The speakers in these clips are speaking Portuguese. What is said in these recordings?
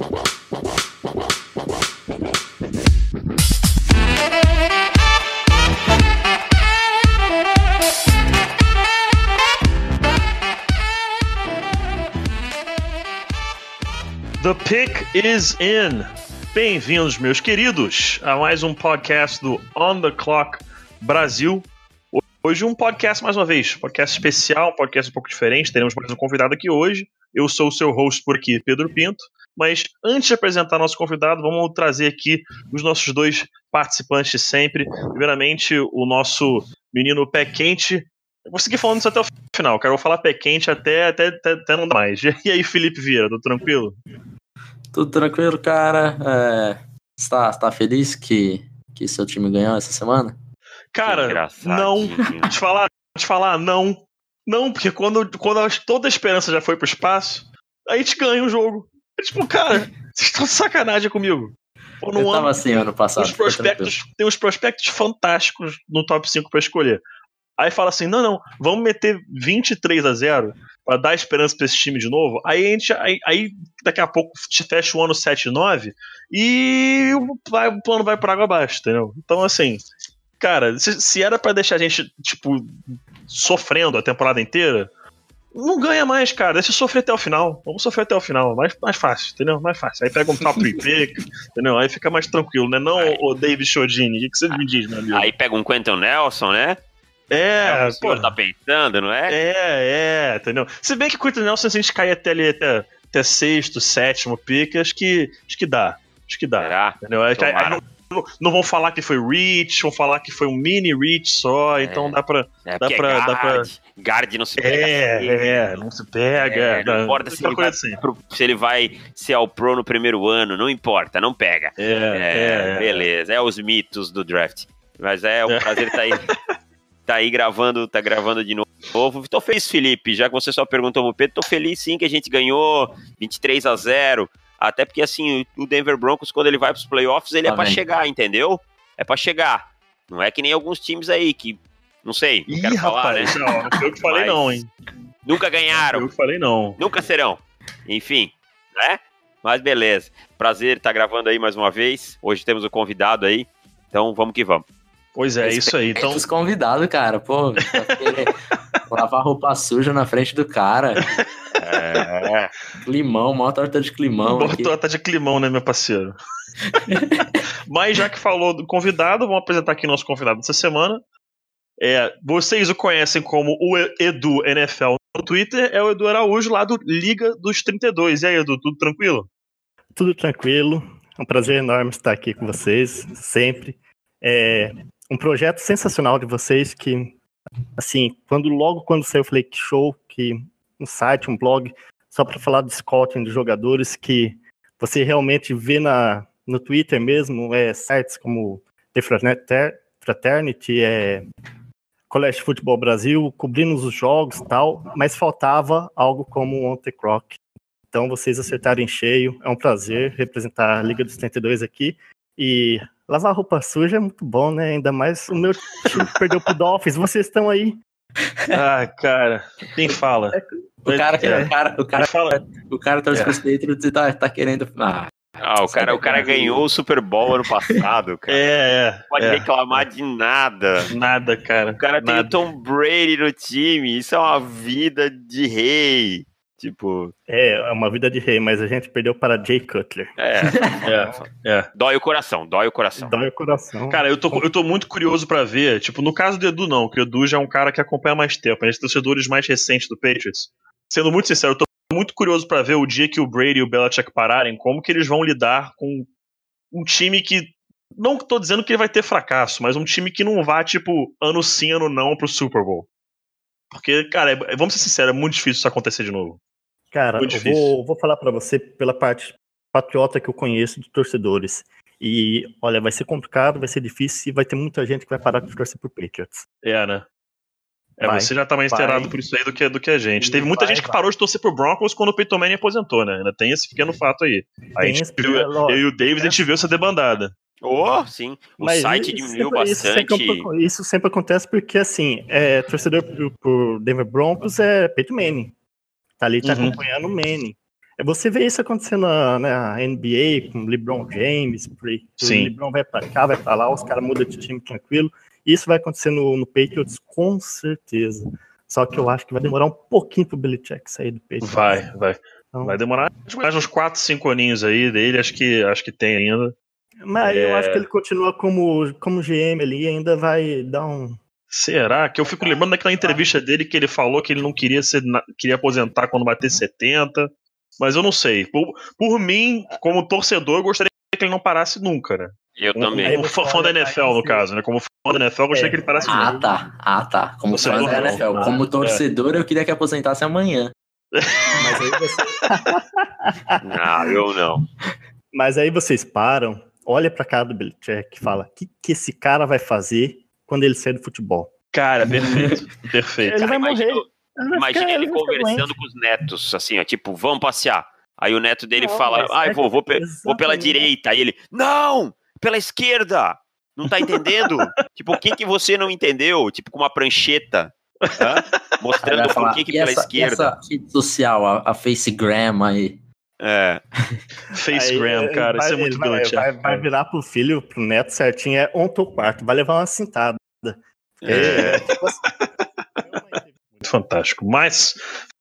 The pick is in. Bem-vindos, meus queridos, a mais um podcast do On the Clock Brasil. Hoje um podcast mais uma vez, podcast especial, podcast um pouco diferente. Teremos mais um convidado aqui hoje. Eu sou o seu host por aqui, Pedro Pinto. Mas antes de apresentar nosso convidado, vamos trazer aqui os nossos dois participantes de sempre. Primeiramente, o nosso menino pé quente. Eu vou seguir falando isso até o final, cara. Eu vou falar pé quente até, até, até, até não dar mais. E aí, Felipe Vieira, tudo tranquilo? Tudo tranquilo, cara. É, está, está feliz que, que seu time ganhou essa semana? Cara, não. Te falar, te falar, não. Não, porque quando, quando toda a esperança já foi pro espaço, a gente ganha o jogo. É tipo, cara, vocês estão de sacanagem comigo. Ou Eu tava ano, assim ano passado. Os prospectos, tem uns prospectos fantásticos no top 5 para escolher. Aí fala assim: não, não, vamos meter 23 a 0 para dar esperança para esse time de novo. Aí a gente, aí, aí daqui a pouco te fecha o ano 7-9 e o, o plano vai para água abaixo, entendeu? Então, assim, cara, se, se era para deixar a gente, tipo, sofrendo a temporada inteira, não ganha mais, cara. Deixa eu sofrer até o final. Vamos sofrer até o final. Mais, mais fácil, entendeu? Mais fácil. Aí pega um top pick, entendeu? Aí fica mais tranquilo, né? Não aí. o David Chodini. O que você me diz, meu amigo? Aí pega um Quentin Nelson, né? É, é o pô, tá pensando, não é? É, é, entendeu? Se bem que o Quentin Nelson, se a gente cair até ali, até, até sexto, sétimo pick, acho que, acho que dá. Acho que dá. Será? Entendeu? Aí, aí, não, vão falar que foi reach, vão falar que foi um mini reach só, é. então dá pra. É, dá pra, é dá pra... Guard não se pega. É, assim, é, não se pega. É, não, importa se ele, vai, assim. se ele vai ser ao pro no primeiro ano, não importa, não pega. É, é, é beleza, é os mitos do draft. Mas é um prazer estar tá aí. tá aí gravando, tá gravando de novo. Tô feliz, Felipe, já que você só perguntou pro Pedro, tô feliz sim que a gente ganhou 23 a 0 até porque, assim, o Denver Broncos, quando ele vai pros playoffs, ele é para chegar, entendeu? É para chegar. Não é que nem alguns times aí que, não sei, não Ih, quero rapaz, falar, né? Não, não eu que falei Mas não, hein? Nunca ganharam. Eu que falei não. Nunca serão. Enfim, né? Mas beleza. Prazer estar gravando aí mais uma vez. Hoje temos o um convidado aí. Então vamos que vamos. Pois é, isso aí. Então... Os convidados, cara, pô. Lavar roupa suja na frente do cara. É. Climão, maior torta de climão. Maior torta de climão, né, meu parceiro? Mas já que falou do convidado, vamos apresentar aqui nosso convidado dessa semana. É, vocês o conhecem como o Edu NFL no Twitter, é o Edu Araújo lá do Liga dos 32. E aí, Edu, tudo tranquilo? Tudo tranquilo. É um prazer enorme estar aqui com vocês, sempre. É, um projeto sensacional de vocês que, assim, quando logo quando saiu, eu falei que show, que um site, um blog, só para falar de scouting de jogadores que você realmente vê na, no Twitter mesmo, é, sites como The Fraternity, é, College Football Brasil, cobrindo os jogos tal, mas faltava algo como o On The Clock. Então vocês acertaram em cheio, é um prazer representar a Liga dos 32 aqui e Lavar roupa suja é muito bom, né? Ainda mais o meu time perdeu pro Dolphins. Vocês estão aí. Ah, cara, quem fala? O cara, é. o cara, o cara, fala. o cara tá é. e tá, tá querendo. Ah, ah, o cara, o cara ganhou o Super Bowl ano passado, cara. É, é. Pode é, reclamar de nada. Nada, cara. O cara nada. tem o Tom Brady no time. Isso é uma vida de rei. Tipo. É, é uma vida de rei, mas a gente perdeu para Jay Cutler. É, é, é. Dói o coração, dói o coração. Dói o coração. Cara, eu tô, eu tô muito curioso para ver. Tipo, no caso do Edu, não, que o Edu já é um cara que acompanha mais tempo. A gente é torcedores mais recentes do Patriots. Sendo muito sincero, eu tô muito curioso para ver o dia que o Brady e o Belichick pararem, como que eles vão lidar com um time que. Não tô dizendo que ele vai ter fracasso, mas um time que não vá, tipo, ano sim, ano não pro Super Bowl. Porque, cara, é, vamos ser sinceros, é muito difícil isso acontecer de novo. Cara, eu vou, vou falar para você pela parte patriota que eu conheço de torcedores. E, olha, vai ser complicado, vai ser difícil e vai ter muita gente que vai parar de torcer por Patriots. É, né? É, vai, você já tá mais inteirado por isso aí do que, do que a gente. Teve muita vai, gente que parou de torcer pro Broncos quando o Peyton Manning aposentou, né? Ainda tem esse pequeno fato aí. aí viu, eu e o Davis, é. a gente viu essa debandada. Oh, sim. O Mas site diminuiu sempre, bastante. Isso sempre, isso sempre, acontece porque, assim, é, torcedor por Denver Broncos é Peyton Manning. Tá ali, tá uhum. acompanhando o Manning. É, você vê isso acontecendo na, na NBA, com LeBron James, Sim. o LeBron vai para cá, vai para lá, os caras mudam de time tranquilo. Isso vai acontecer no, no Patriots com certeza. Só que eu acho que vai demorar um pouquinho pro Belichick sair do Patriots. Vai, vai. Então, Vai demorar mais uns 4, 5 aninhos aí dele, acho que, acho que tem ainda. mas eu É. acho que ele continua como, como GM ali, ainda vai dar um. Será? Que eu fico lembrando daquela entrevista dele que ele falou que ele não queria ser queria aposentar quando bater 70. Mas eu não sei. Por, por mim, como torcedor, eu gostaria que ele não parasse nunca, né? Eu também. Como fã, da NFL, no caso, né? Como fã da NFL, eu gostaria É. que ele parasse Ah, nunca. tá. Ah, tá. Como fã da NFL. não, Como é. torcedor, eu queria que aposentasse amanhã. Mas aí, você- Não, eu não. mas aí vocês param, olha pra cara do Belichick e fala: o que, que esse cara vai fazer quando ele sair do futebol? Cara, perfeito. perfeito. Ele vai imagina- morrer. Ele vai Imagina ficar- ele ficar conversando com os netos, assim, ó, tipo, vamos passear. Aí o neto dele Não, fala, ai, é vou, vou, pe- exatamente. vou pela direita. Aí ele, não, pela esquerda. Não tá entendendo? tipo, o que que você não entendeu? Tipo, com uma prancheta. Aí Mostrando por falar, que que e pela essa, e esquerda. essa rede social, a, a Facegram aí. É. Facegram, cara, vai- isso é muito ele vai, Belichick. vai, vai virar pro filho, pro neto certinho, é ontem ou quarto, vai levar uma cintada. É. tipo assim, Muito fantástico. Mas,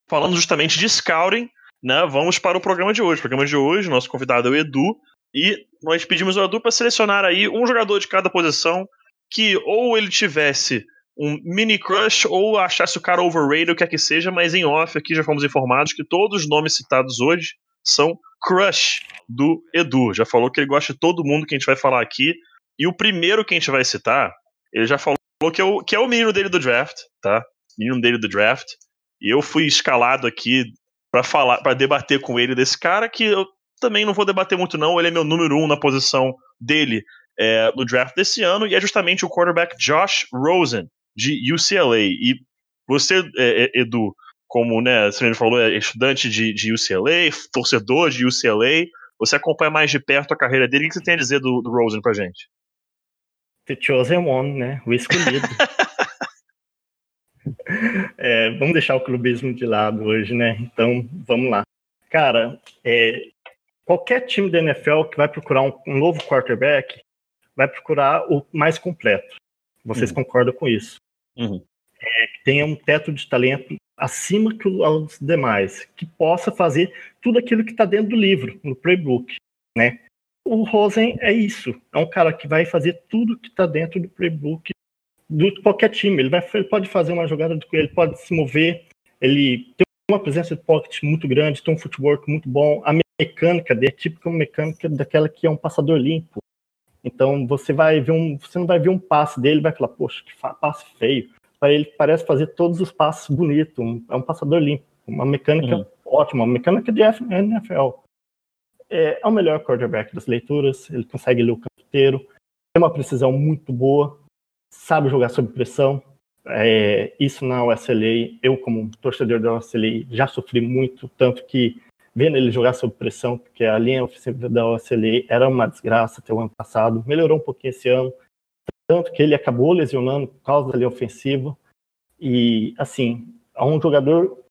falando justamente de scouting, né, vamos para o programa de hoje. O programa de hoje, nosso convidado é o Edu, e nós pedimos ao Edu para selecionar aí um jogador de cada posição que ou ele tivesse um mini crush ou achasse o cara overrated, o que quer que seja, mas em off aqui já fomos informados que todos os nomes citados hoje são crush do Edu. Já falou que ele gosta de todo mundo que a gente vai falar aqui. E o primeiro que a gente vai citar, ele já falou que é o, que é o menino dele do draft, tá? Menino dele do draft. E eu fui escalado aqui pra falar, para debater com ele desse cara que eu também não vou debater muito não. Ele é meu número um na posição dele é, no draft desse ano e é justamente o quarterback Josh Rosen de UCLA. E você, é, é, Edu, como né, você falou, é estudante de, de UCLA, torcedor de UCLA, você acompanha mais de perto a carreira dele. O que você tem a dizer do, do Rosen pra gente? The Chosen One, né? O escolhido. É, vamos deixar o clubismo de lado hoje, né? Então, vamos lá. Cara, é, qualquer time da NFL que vai procurar um, um novo quarterback vai procurar o mais completo. Vocês concordam com isso? Uhum. É, que tenha um teto de talento acima que os demais, que possa fazer tudo aquilo que está dentro do livro, no playbook, né? O Rosen é isso, é um cara que vai fazer tudo que está dentro do playbook de qualquer time. Ele, vai, ele pode fazer uma jogada, ele pode se mover, ele tem uma presença de pocket muito grande, tem um footwork muito bom. A mecânica dele é típica mecânica daquela que é um passador limpo. Então você vai ver um, você não vai ver um passe dele, vai falar, poxa, que passe feio. Para ele parece fazer todos os passes bonitos, um, é um passador limpo, uma mecânica Uhum. ótima, uma mecânica de NFL. É, é o melhor quarterback das leituras, ele consegue ler o campo inteiro, tem uma precisão muito boa, sabe jogar sob pressão. É, isso na USLA, eu como torcedor da USLA já sofri muito, tanto que vendo ele jogar sob pressão, porque a linha ofensiva da USLA era uma desgraça até o ano passado, melhorou um pouquinho esse ano, tanto que ele acabou lesionando por causa da linha ofensiva. E, assim, é um jogador,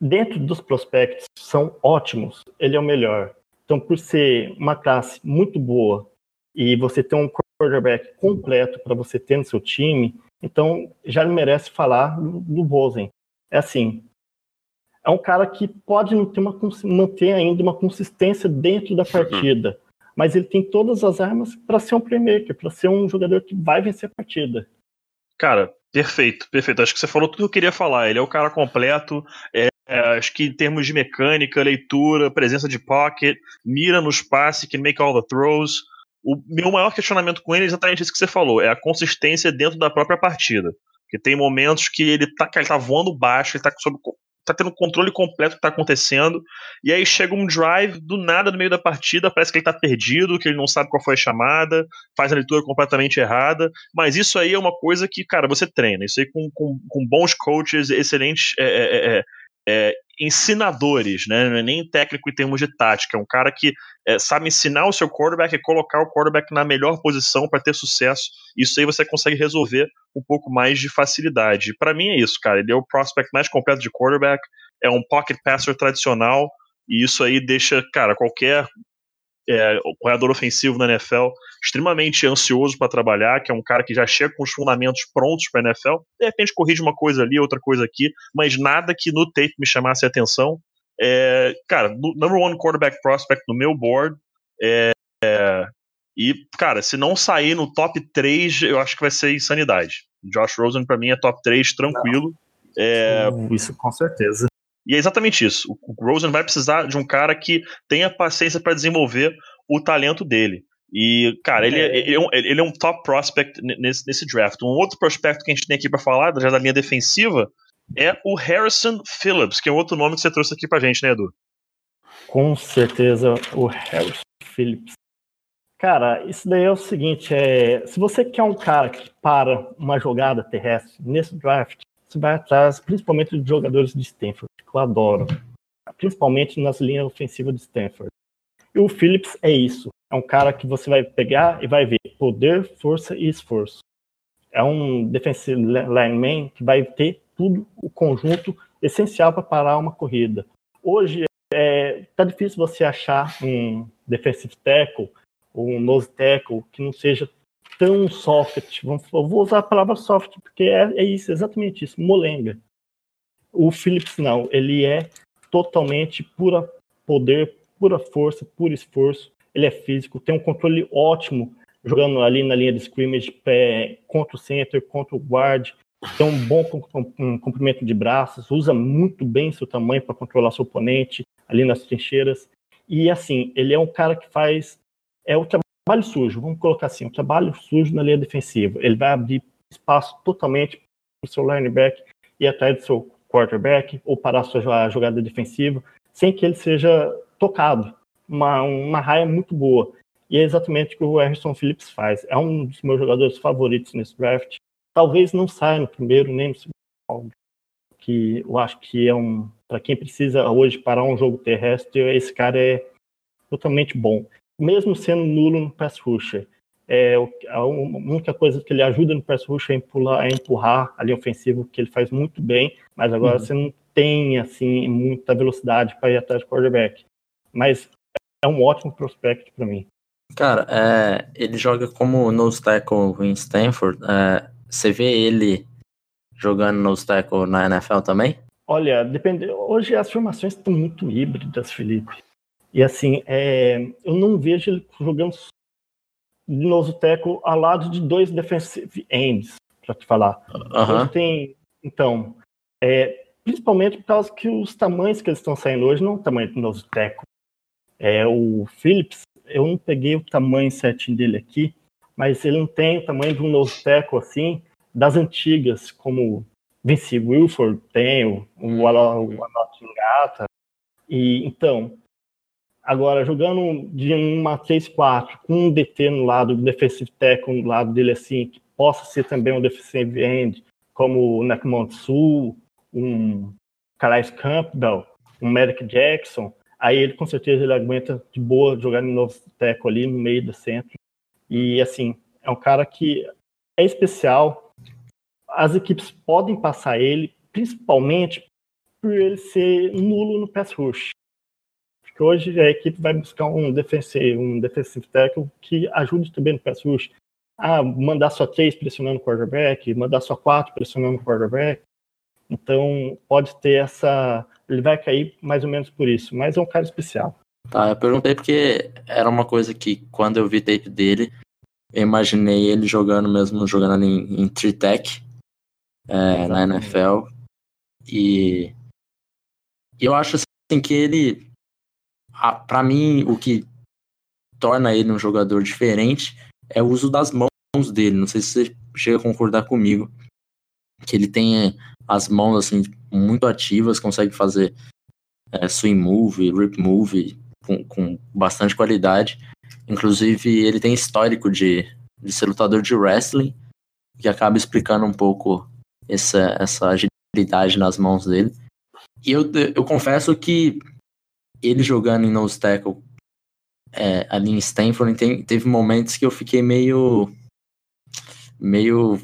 dentro dos prospectos, são ótimos, ele é o melhor. Então, por ser uma classe muito boa e você ter um quarterback completo para você ter no seu time, então já merece falar do, do Rosen. É assim, é um cara que pode não ter uma, manter ainda uma consistência dentro da partida, mas ele tem todas as armas para ser um playmaker, para ser um jogador que vai vencer a partida. Cara, perfeito, perfeito. Acho que você falou tudo que eu queria falar. Ele é o cara completo. É, é, acho que em termos de mecânica, leitura, presença de pocket, mira no espaço, can make all the throws. O meu maior questionamento com ele é exatamente isso que você falou: é a consistência dentro da própria partida. Porque tem momentos que ele tá, que ele tá voando baixo, ele tá sob tá tendo controle completo do que tá acontecendo, e aí chega um drive do nada no meio da partida, parece que ele tá perdido, que ele não sabe qual foi a chamada, faz a leitura completamente errada, mas isso aí é uma coisa que, cara, você treina, isso aí com, com, com bons coaches, excelentes é, é, é, ensinadores, né, não é nem técnico em termos de tática, é um cara que sabe ensinar o seu quarterback e colocar o quarterback na melhor posição para ter sucesso, isso aí você consegue resolver um pouco mais de facilidade. Para mim é isso, cara. Ele é o prospect mais completo de quarterback, é um pocket passer tradicional, e isso aí deixa, cara, qualquer é, corredor ofensivo na NFL extremamente ansioso para trabalhar, que é um cara que já chega com os fundamentos prontos para a NFL. De repente corrige uma coisa ali, outra coisa aqui, mas nada que no tape me chamasse a atenção. É, cara, number one quarterback prospect no meu board. É, é, e, cara, se não sair no top 3, eu acho que vai ser insanidade. Josh Rosen, para mim, é top 3 tranquilo. É, isso com certeza. E é exatamente isso. O Rosen vai precisar de um cara que tenha paciência para desenvolver o talento dele. E, cara, ele, é. Ele, é um, ele é um top prospect nesse, nesse draft. Um outro prospecto que a gente tem aqui para falar, já da linha defensiva, é o Harrison Phillips, que é outro nome que você trouxe aqui pra gente, né, Edu? Com certeza, o Harrison Phillips. Cara, isso daí é o seguinte: é, se você quer um cara que para uma jogada terrestre nesse draft, você vai atrás principalmente de jogadores de Stanford, que eu adoro. Principalmente nas linhas ofensivas de Stanford. E o Phillips é isso. É um cara que você vai pegar e vai ver poder, força e esforço. É um defensive lineman que vai ter tudo o conjunto essencial para parar uma corrida. Hoje é tá difícil você achar um defensive tackle ou um nose tackle que não seja tão soft. Eu vou usar a palavra soft porque é, é isso, exatamente isso, molenga. O Phillips não, ele é totalmente pura poder, pura força, puro esforço. Ele é físico, tem um controle ótimo jogando ali na linha de scrimmage pé, contra o center, contra o guard. Tem um bom comprimento de braços, usa muito bem seu tamanho para controlar seu oponente ali nas trincheiras. E assim, ele é um cara que faz é o trabalho sujo, vamos colocar assim, o trabalho sujo na linha defensiva. Ele vai abrir espaço totalmente para o seu linebacker e atrás do seu quarterback ou parar a sua jogada defensiva sem que ele seja tocado. Uma, uma raia muito boa. E é exatamente o que o Harrison Phillips faz. É um dos meus jogadores favoritos nesse draft. Talvez não saia no primeiro nem no segundo que eu acho que é um para quem precisa hoje parar um jogo terrestre, esse cara é totalmente bom mesmo sendo nulo no pass rusher. É, a única coisa que ele ajuda no pass rusher é empurrar, é empurrar a linha ofensiva, que ele faz muito bem, mas agora uhum. você não tem assim muita velocidade para ir atrás do quarterback. Mas é um ótimo prospect para mim. Cara, é, ele joga como nose tackle em Stanford. É, você vê ele jogando nose tackle na NFL também? Olha, depende. Hoje as formações estão muito híbridas, Felipe. E assim, é, eu não vejo ele jogando de novo teco ao lado de dois defensive ends, para te falar. Uhum. tem, então, é, principalmente por causa que os tamanhos que eles estão saindo hoje não é o tamanho do novo teco. É, o Phillips, eu não peguei o tamanho certinho dele aqui, mas ele não tem o tamanho de um novo teco assim, das antigas, como Vince Wilford tem, o, o, o, o Gata. E então, Agora, jogando de uma 3-4 com um DT no lado, um defensive tackle no lado dele assim, que possa ser também um defensive end, como o Nakmont Sul, um Calais Campbell, um Merrick Jackson, aí ele com certeza ele aguenta de boa jogar no novo tackle ali no meio do centro. E assim, é um cara que é especial. As equipes podem passar ele, principalmente por ele ser nulo no pass rush que hoje a equipe vai buscar um defensive, um defensive tackle que ajude também no pass rush. Ah, mandar só três pressionando o quarterback, mandar só quatro pressionando o quarterback. Então, pode ter essa. Ele vai cair mais ou menos por isso, mas é um cara especial. Tá, eu perguntei porque era uma coisa que quando eu vi tape dele, eu imaginei ele jogando mesmo, jogando em, em tech é, na NFL. E, e eu acho assim que ele para mim, o que torna ele um jogador diferente é o uso das mãos dele. Não sei se você chega a concordar comigo. Que ele tem as mãos assim muito ativas, consegue fazer é, swing move, rip move com, com bastante qualidade. Inclusive, ele tem histórico de, de ser lutador de wrestling, que acaba explicando um pouco essa, essa agilidade nas mãos dele. E eu, eu confesso que ele jogando em nose tackle é, ali em Stanford, tem, teve momentos que eu fiquei meio meio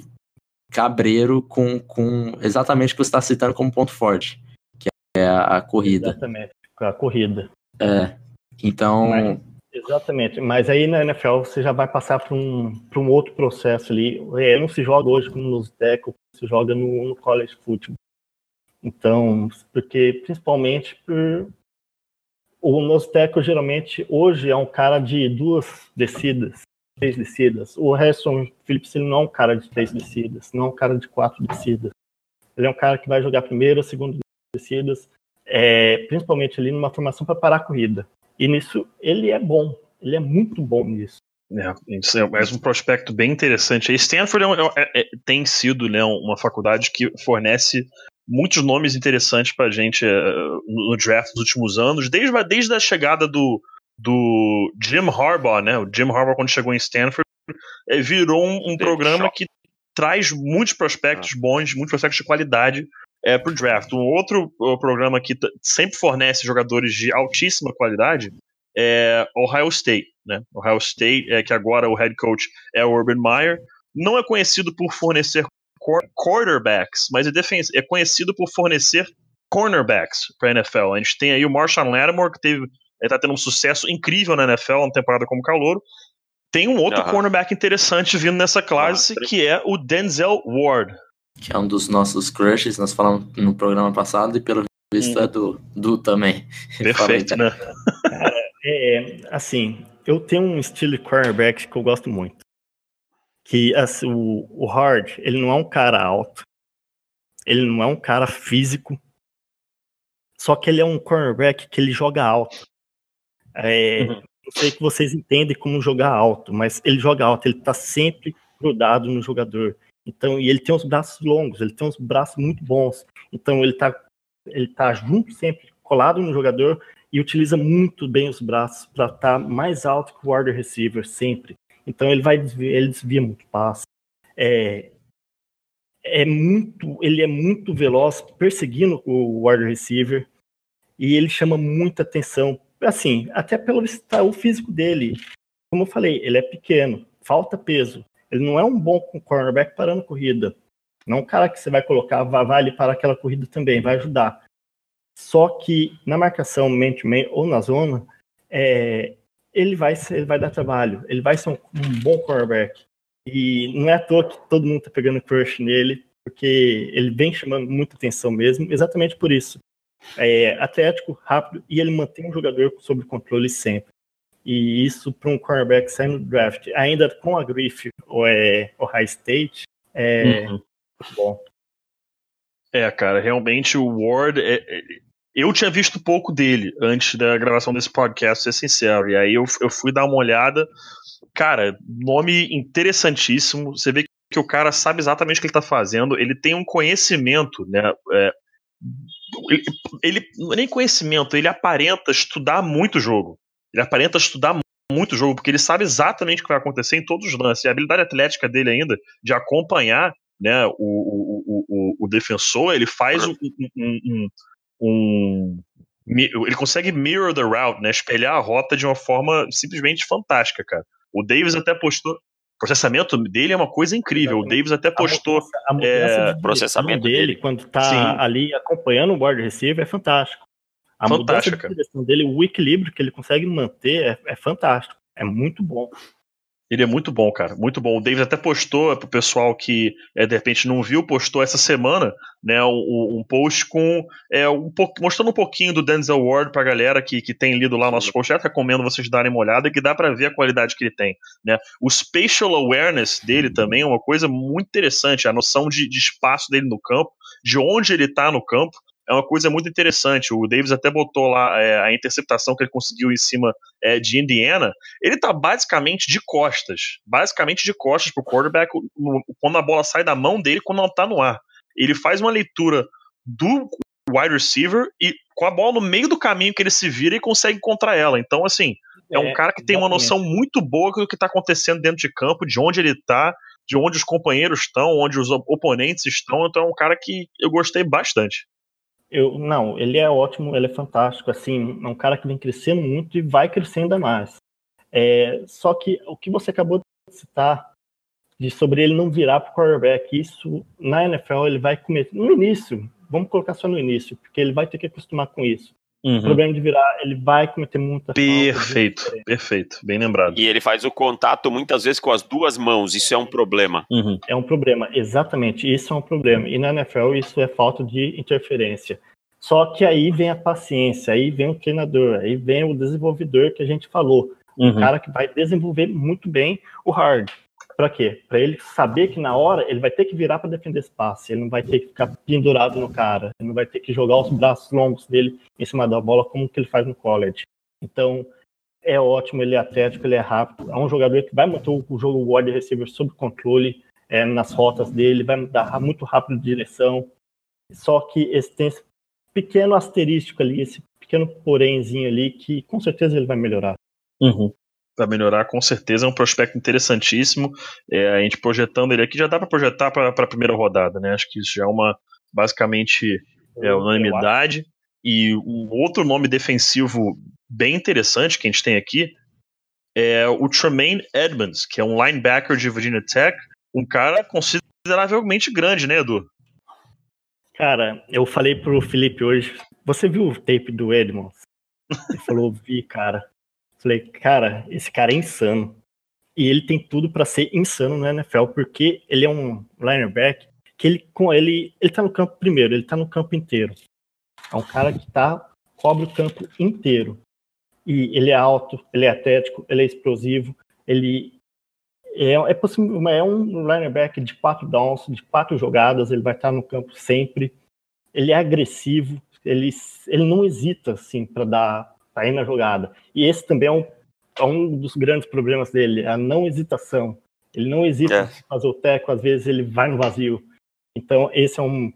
cabreiro com, com exatamente o que você está citando como ponto forte, que é a, a corrida. Exatamente, a corrida. É. Então. Mas, exatamente. Mas aí na NFL você já vai passar para um, um outro processo ali. É, não se joga hoje como nos Deco, se joga no, no college football. Então, porque principalmente por, o Nosteco geralmente hoje é um cara de duas descidas, três descidas. O Harrison Phillips ele não é um cara de três descidas, não é um cara de quatro descidas. Ele é um cara que vai jogar primeira, segunda descidas, é, principalmente ali numa formação para parar a corrida. E nisso ele é bom, ele é muito bom nisso. É, isso é mais um prospecto bem interessante. Stanford é, é, é, tem sido né, uma faculdade que fornece muitos nomes interessantes pra gente uh, no draft nos últimos anos, desde, desde a chegada do, do Jim Harbaugh, né? O Jim Harbaugh, quando chegou em Stanford, é, virou um, um programa que traz muitos prospectos ah. bons, muitos prospectos de qualidade é, para o draft. Um outro programa que sempre fornece jogadores de altíssima qualidade é Ohio State. Né? Ohio State, é, que agora o head coach é o Urban Meyer, não é conhecido por fornecer quarterbacks, mas é, é conhecido por fornecer cornerbacks para a NFL. A gente tem aí o Marshawn Lattimore, que teve está tendo um sucesso incrível na NFL na temporada como calouro. Tem um outro uhum. cornerback interessante vindo nessa classe, uhum. que é o Denzel Ward. Que é um dos nossos crushes, nós falamos no programa passado, e pelo visto hum. é do, do também. Perfeito, né? Cara, é, assim, eu tenho um estilo de cornerback que eu gosto muito que assim, o, o Hard, ele não é um cara alto, ele não é um cara físico, só que ele é um cornerback que ele joga alto. É, uhum. Não sei que vocês entendem como jogar alto, mas ele joga alto, ele tá sempre grudado no jogador. Então, e ele tem os braços longos, ele tem os braços muito bons. Então, ele tá, ele tá junto sempre, colado no jogador e utiliza muito bem os braços para estar tá mais alto que o wide receiver sempre. Então ele vai desviar, ele desvia muito passe. É, é muito, ele é muito veloz perseguindo o wide receiver e ele chama muita atenção. Assim, até pelo o físico dele. Como eu falei, ele é pequeno, falta peso. Ele não é um bom cornerback parando corrida. Não é um cara que você vai colocar, ali para aquela corrida também, vai ajudar. Só que na marcação man-to-man ou na zona, é, ele vai, ser, ele vai dar trabalho, ele vai ser um, um bom quarterback. E não é à toa que todo mundo tá pegando crush nele, porque ele vem chamando muita atenção mesmo, exatamente por isso. É atlético, rápido, e ele mantém o jogador sob controle sempre. E isso para um cornerback saindo do draft, ainda com a Griff ou é o High State, é uhum. muito bom. É, cara, realmente o Ward, é, é, eu tinha visto pouco dele antes da gravação desse podcast, ser sincero. E aí eu, eu fui dar uma olhada. Cara, nome interessantíssimo. Você vê que o cara sabe exatamente o que ele tá fazendo. Ele tem um conhecimento, né? É, ele, ele nem conhecimento, ele aparenta estudar muito jogo. Ele aparenta estudar muito jogo, porque ele sabe exatamente o que vai acontecer em todos os lances. E a habilidade atlética dele ainda, de acompanhar né, o, o, o, o defensor, ele faz um, um, um, um ele consegue mirror the route, né? Espelhar a rota de uma forma simplesmente fantástica, cara. O Davis até postou. O processamento dele é uma coisa incrível. O Davis até postou. A mudança, a é, processamento dele, dele, quando tá Sim. ali acompanhando o board receiver, é fantástico. A Fantástica. mudança de direção dele, o equilíbrio que ele consegue manter é, é fantástico. É muito bom. Ele é muito bom, cara, muito bom. O Davis até postou pro pessoal que é, de repente não viu, postou essa semana, né, um, um post com é, um mostrando um pouquinho do Denzel Ward pra galera que, que tem lido lá nossos posts. Eu recomendo vocês darem uma olhada, que dá para ver a qualidade que ele tem, né. O spatial awareness dele também é uma coisa muito interessante, a noção de, de espaço dele no campo, de onde ele tá no campo, é uma coisa muito interessante. O Davis até botou lá é, a interceptação que ele conseguiu em cima é, de Indiana. Ele tá basicamente de costas. Basicamente de costas pro quarterback quando a bola sai da mão dele quando ela tá no ar. Ele faz uma leitura do wide receiver e com a bola no meio do caminho que ele se vira e consegue encontrar ela. Então, assim, é, um é, cara que tem uma noção muito boa do que tá acontecendo dentro de campo, de onde ele tá, de onde os companheiros estão, onde os oponentes estão. Então é um cara que eu gostei bastante. Eu, não, ele é ótimo, ele é fantástico, assim, é um cara que vem crescendo muito e vai crescer ainda mais. É, só que o que você acabou de citar, de sobre ele não virar para o quarterback, isso na NFL ele vai começar, no início, vamos colocar só no início, porque ele vai ter que acostumar com isso. Uhum. O problema de virar, ele vai cometer muita Perfeito, perfeito, bem lembrado. E ele faz o contato muitas vezes com as duas mãos, isso é um problema. Uhum. É um problema, exatamente, isso é um problema. E na NFL isso é falta de interferência. Só que aí vem a paciência, aí vem o treinador, aí vem o desenvolvedor que a gente falou. Uhum. O cara que vai desenvolver muito bem o hard. Para quê? Para ele saber que na hora ele vai ter que virar para defender espaço, ele não vai ter que ficar pendurado no cara, ele não vai ter que jogar os braços longos dele em cima da bola como que ele faz no college. Então, é ótimo, ele é atlético, ele é rápido, é um jogador que vai manter o jogo wide receiver sob controle é, nas rotas dele, vai mudar muito rápido de direção. Só que esse, tem esse pequeno asterístico ali, esse pequeno porémzinho ali, que com certeza ele vai melhorar. Uhum para melhorar, com certeza é um prospecto interessantíssimo. É, a gente projetando ele aqui já dá para projetar para a primeira rodada, né? Acho que isso já é uma basicamente é, unanimidade. E o outro nome defensivo bem interessante que a gente tem aqui é o Tremaine Edmonds, que é um linebacker de Virginia Tech, um cara consideravelmente grande, né, Edu? Cara, eu falei pro Felipe hoje, você viu o tape do Edmonds? Ele falou, vi, cara. Falei, cara, esse cara é insano. E ele tem tudo para ser insano no NFL, porque ele é um linebacker que ele com ele ele tá no campo primeiro, ele tá no campo inteiro. É um cara que tá cobre o campo inteiro. E ele é alto, ele é atlético, ele é explosivo, ele é, é, possível, é um linebacker de quatro downs, de quatro jogadas, ele vai estar no campo sempre. Ele é agressivo, ele, ele não hesita assim para dar tá aí na jogada. E esse também é um, é um dos grandes problemas dele, a não hesitação. Ele não hesita é. fazer o teco, às vezes ele vai no vazio. Então, esse é um,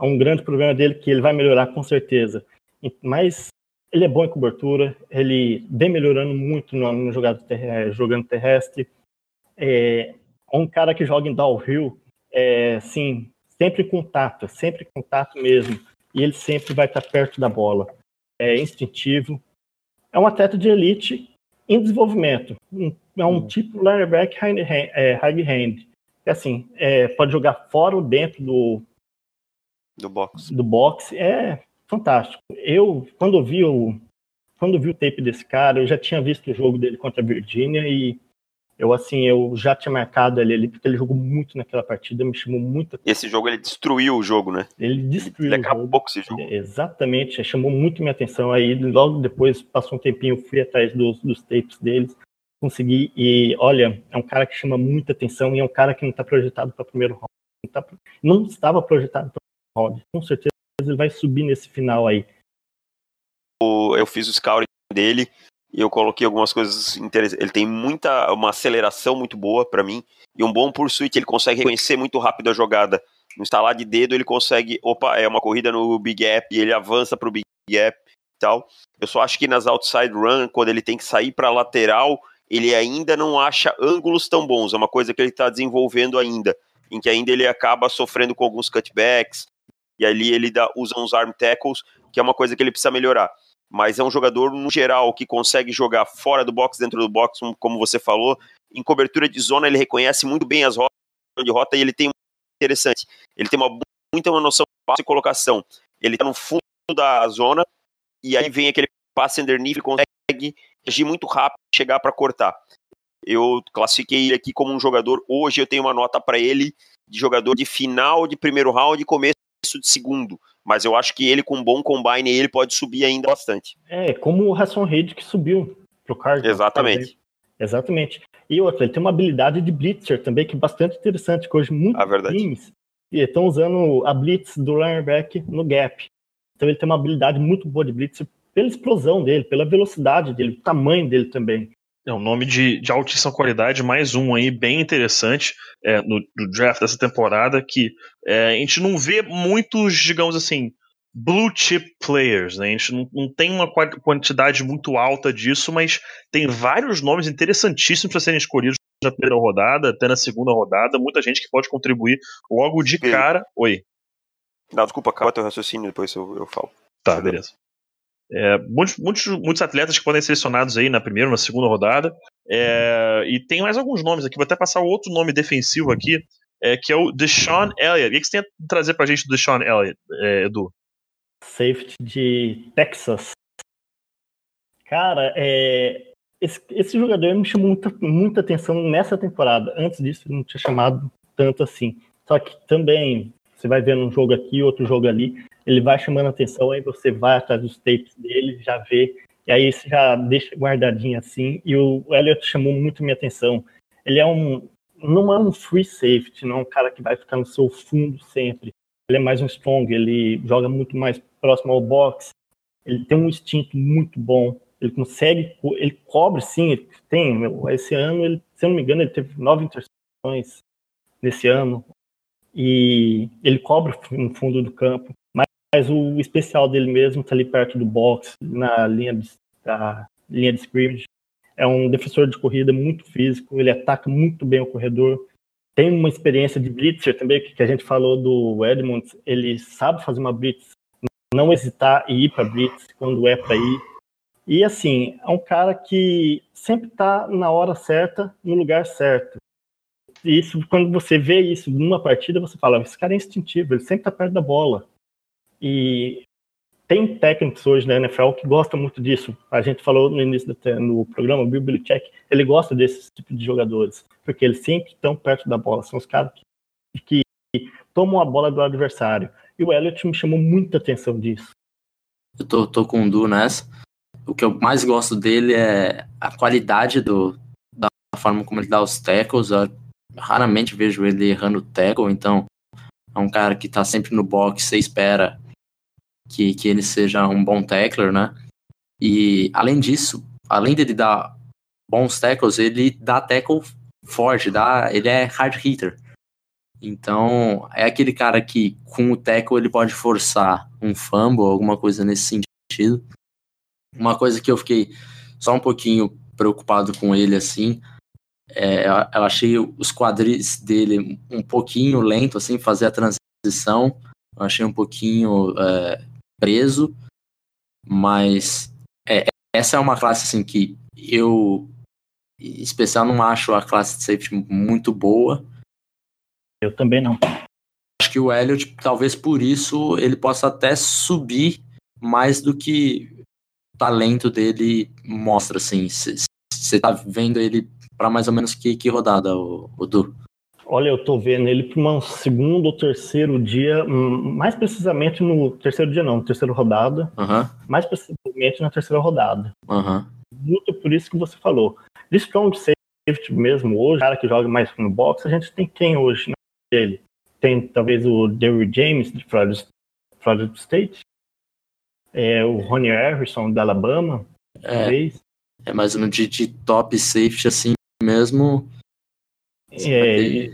é um grande problema dele que ele vai melhorar com certeza. Mas ele é bom em cobertura, ele vem melhorando muito no, no jogado ter, jogando terrestre. É um cara que joga em downhill, é, sim, sempre em contato, sempre em contato mesmo. E ele sempre vai estar perto da bola é instintivo. É um atleta de elite em desenvolvimento. É um hum. tipo linebacker high, é, high hand. É assim, é, pode jogar fora ou dentro do do box. Do box é fantástico. Eu quando vi o quando vi o tape desse cara, eu já tinha visto o jogo dele contra a Virginia e eu, assim, eu já tinha marcado ele ali, porque ele jogou muito naquela partida, me chamou muito. Esse jogo ele destruiu o jogo, né? Ele destruiu. Ele acabou com esse jogo. Exatamente, chamou muito minha atenção. Aí, logo depois, passou um tempinho, eu fui atrás dos, dos tapes deles, consegui. E olha, é um cara que chama muita atenção e é um cara que não está projetado para o primeiro round. Não, tá, não estava projetado para o round. Com certeza ele vai subir nesse final aí. Eu fiz o scouting dele e eu coloquei algumas coisas interessantes. Ele tem muita uma aceleração muito boa para mim e um bom pursuit, ele consegue reconhecer muito rápido a jogada. No instalar de dedo, ele consegue, opa, é uma corrida no big gap e ele avança pro big gap e tal. Eu só acho que nas outside run, quando ele tem que sair para lateral, ele ainda não acha ângulos tão bons. É uma coisa que ele está desenvolvendo ainda, em que ainda ele acaba sofrendo com alguns cutbacks e ali ele dá, usa uns arm tackles, que é uma coisa que ele precisa melhorar mas é um jogador, no geral, que consegue jogar fora do box, dentro do box, como você falou. Em cobertura de zona, ele reconhece muito bem as rotas de rota e ele tem interessante. Ele tem uma muita uma noção de passe e colocação. Ele está no fundo da zona e aí vem aquele passe underneath e consegue agir muito rápido, chegar para cortar. Eu classifiquei ele aqui como um jogador. Hoje eu tenho uma nota para ele de jogador de final de primeiro round e começo de segundo. Mas eu acho que ele, com um bom combine, ele pode subir ainda bastante. É, como o Hassan Reid que subiu pro Cardinals. Exatamente. Exatamente. E outra, ele tem uma habilidade de blitzer também que é bastante interessante, que hoje muitos ah, times estão usando a blitz do linebacker no gap. Então ele tem uma habilidade muito boa de blitzer pela explosão dele, pela velocidade dele, o tamanho dele também. É um nome de, de altíssima qualidade, mais um aí bem interessante é, no, no, draft dessa temporada, que é, a gente não vê muitos, digamos assim, blue chip players, né? A gente não, não tem uma quantidade muito alta disso, mas tem vários nomes interessantíssimos para serem escolhidos na primeira rodada, até na segunda rodada, muita gente que pode contribuir logo de cara. Oi. Não, desculpa, acaba teu raciocínio, depois eu, eu falo. Tá, beleza. É, muitos, muitos, muitos atletas que podem ser selecionados aí na primeira, na segunda rodada. É, e tem mais alguns nomes aqui, vou até passar outro nome defensivo aqui, é, que é o Deshaun Elliott. O que você tem a trazer pra gente do Deshaun Elliott, é, Edu? safety de Texas. Cara, é, esse, esse, jogador me chamou muita, muita atenção nessa temporada. Antes disso, ele não tinha chamado tanto assim. Só que também, você vai vendo um jogo aqui, outro jogo ali, ele vai chamando atenção, aí você vai atrás dos tapes dele, já vê, e aí você já deixa guardadinho assim. E o Elliott chamou muito minha atenção. Ele é um. Não é um free safety, não é um cara que vai ficar no seu fundo sempre. Ele é mais um strong, ele joga muito mais próximo ao box. Ele tem um instinto muito bom ele consegue, ele cobre sim, ele tem, esse ano, ele, se eu não me engano, ele teve nove intercepções nesse ano, e ele cobre no fundo do campo, mas, mas o especial dele mesmo está ali perto do box, na linha da linha de scrimmage, é um defensor de corrida muito físico, ele ataca muito bem o corredor, tem uma experiência de blitzer também, que a gente falou do Edmonds, ele sabe fazer uma blitz, não hesitar e ir para blitz quando é para ir, e assim, é um cara que sempre está na hora certa, no lugar certo. Isso, quando você vê isso numa partida, você fala, esse cara é instintivo, ele sempre está perto da bola. E tem técnicos hoje na NFL que gostam muito disso. A gente falou no início do no programa, o Bill Belichick, ele gosta desse tipo de jogadores, porque eles sempre estão perto da bola. São os caras que, que tomam a bola do adversário. E o Elliott me chamou muita atenção disso. Eu tô, tô com o Du nessa o que eu mais gosto dele é a qualidade do, da forma como ele dá os tackles. Eu raramente vejo ele errando tackle, então é um cara que está sempre no box, você espera que, que ele seja um bom tackler, né? E além disso, além dele dar bons tackles, ele dá tackle forte, dá, ele é hard hitter. Então, é aquele cara que com o tackle ele pode forçar um fumble, alguma coisa nesse sentido. Uma coisa que eu fiquei só um pouquinho preocupado com ele, assim, é, eu achei os quadris dele um pouquinho lento, assim, fazer a transição. Eu achei um pouquinho é, preso, mas é, essa é uma classe, assim, que eu, em especial, não acho a classe de safety muito boa. Eu também não. Acho que o Elliot, talvez por isso, ele possa até subir mais do que talento dele mostra, assim. Você tá vendo ele para mais ou menos que, que rodada, o, o Du? Olha, eu tô vendo ele para um segundo ou terceiro dia, hum, mais precisamente no terceiro dia não, no terceiro rodada. Uhum. Mais precisamente na terceira rodada. Uhum. Muito por isso que você falou. De strong safety mesmo, hoje, cara que joga mais no box, a gente tem quem hoje dele? Tem talvez o Derry James de Florida, Florida State, é, o Ronnie Harrison da Alabama, é, talvez. É mais um de, de top safety assim mesmo. É,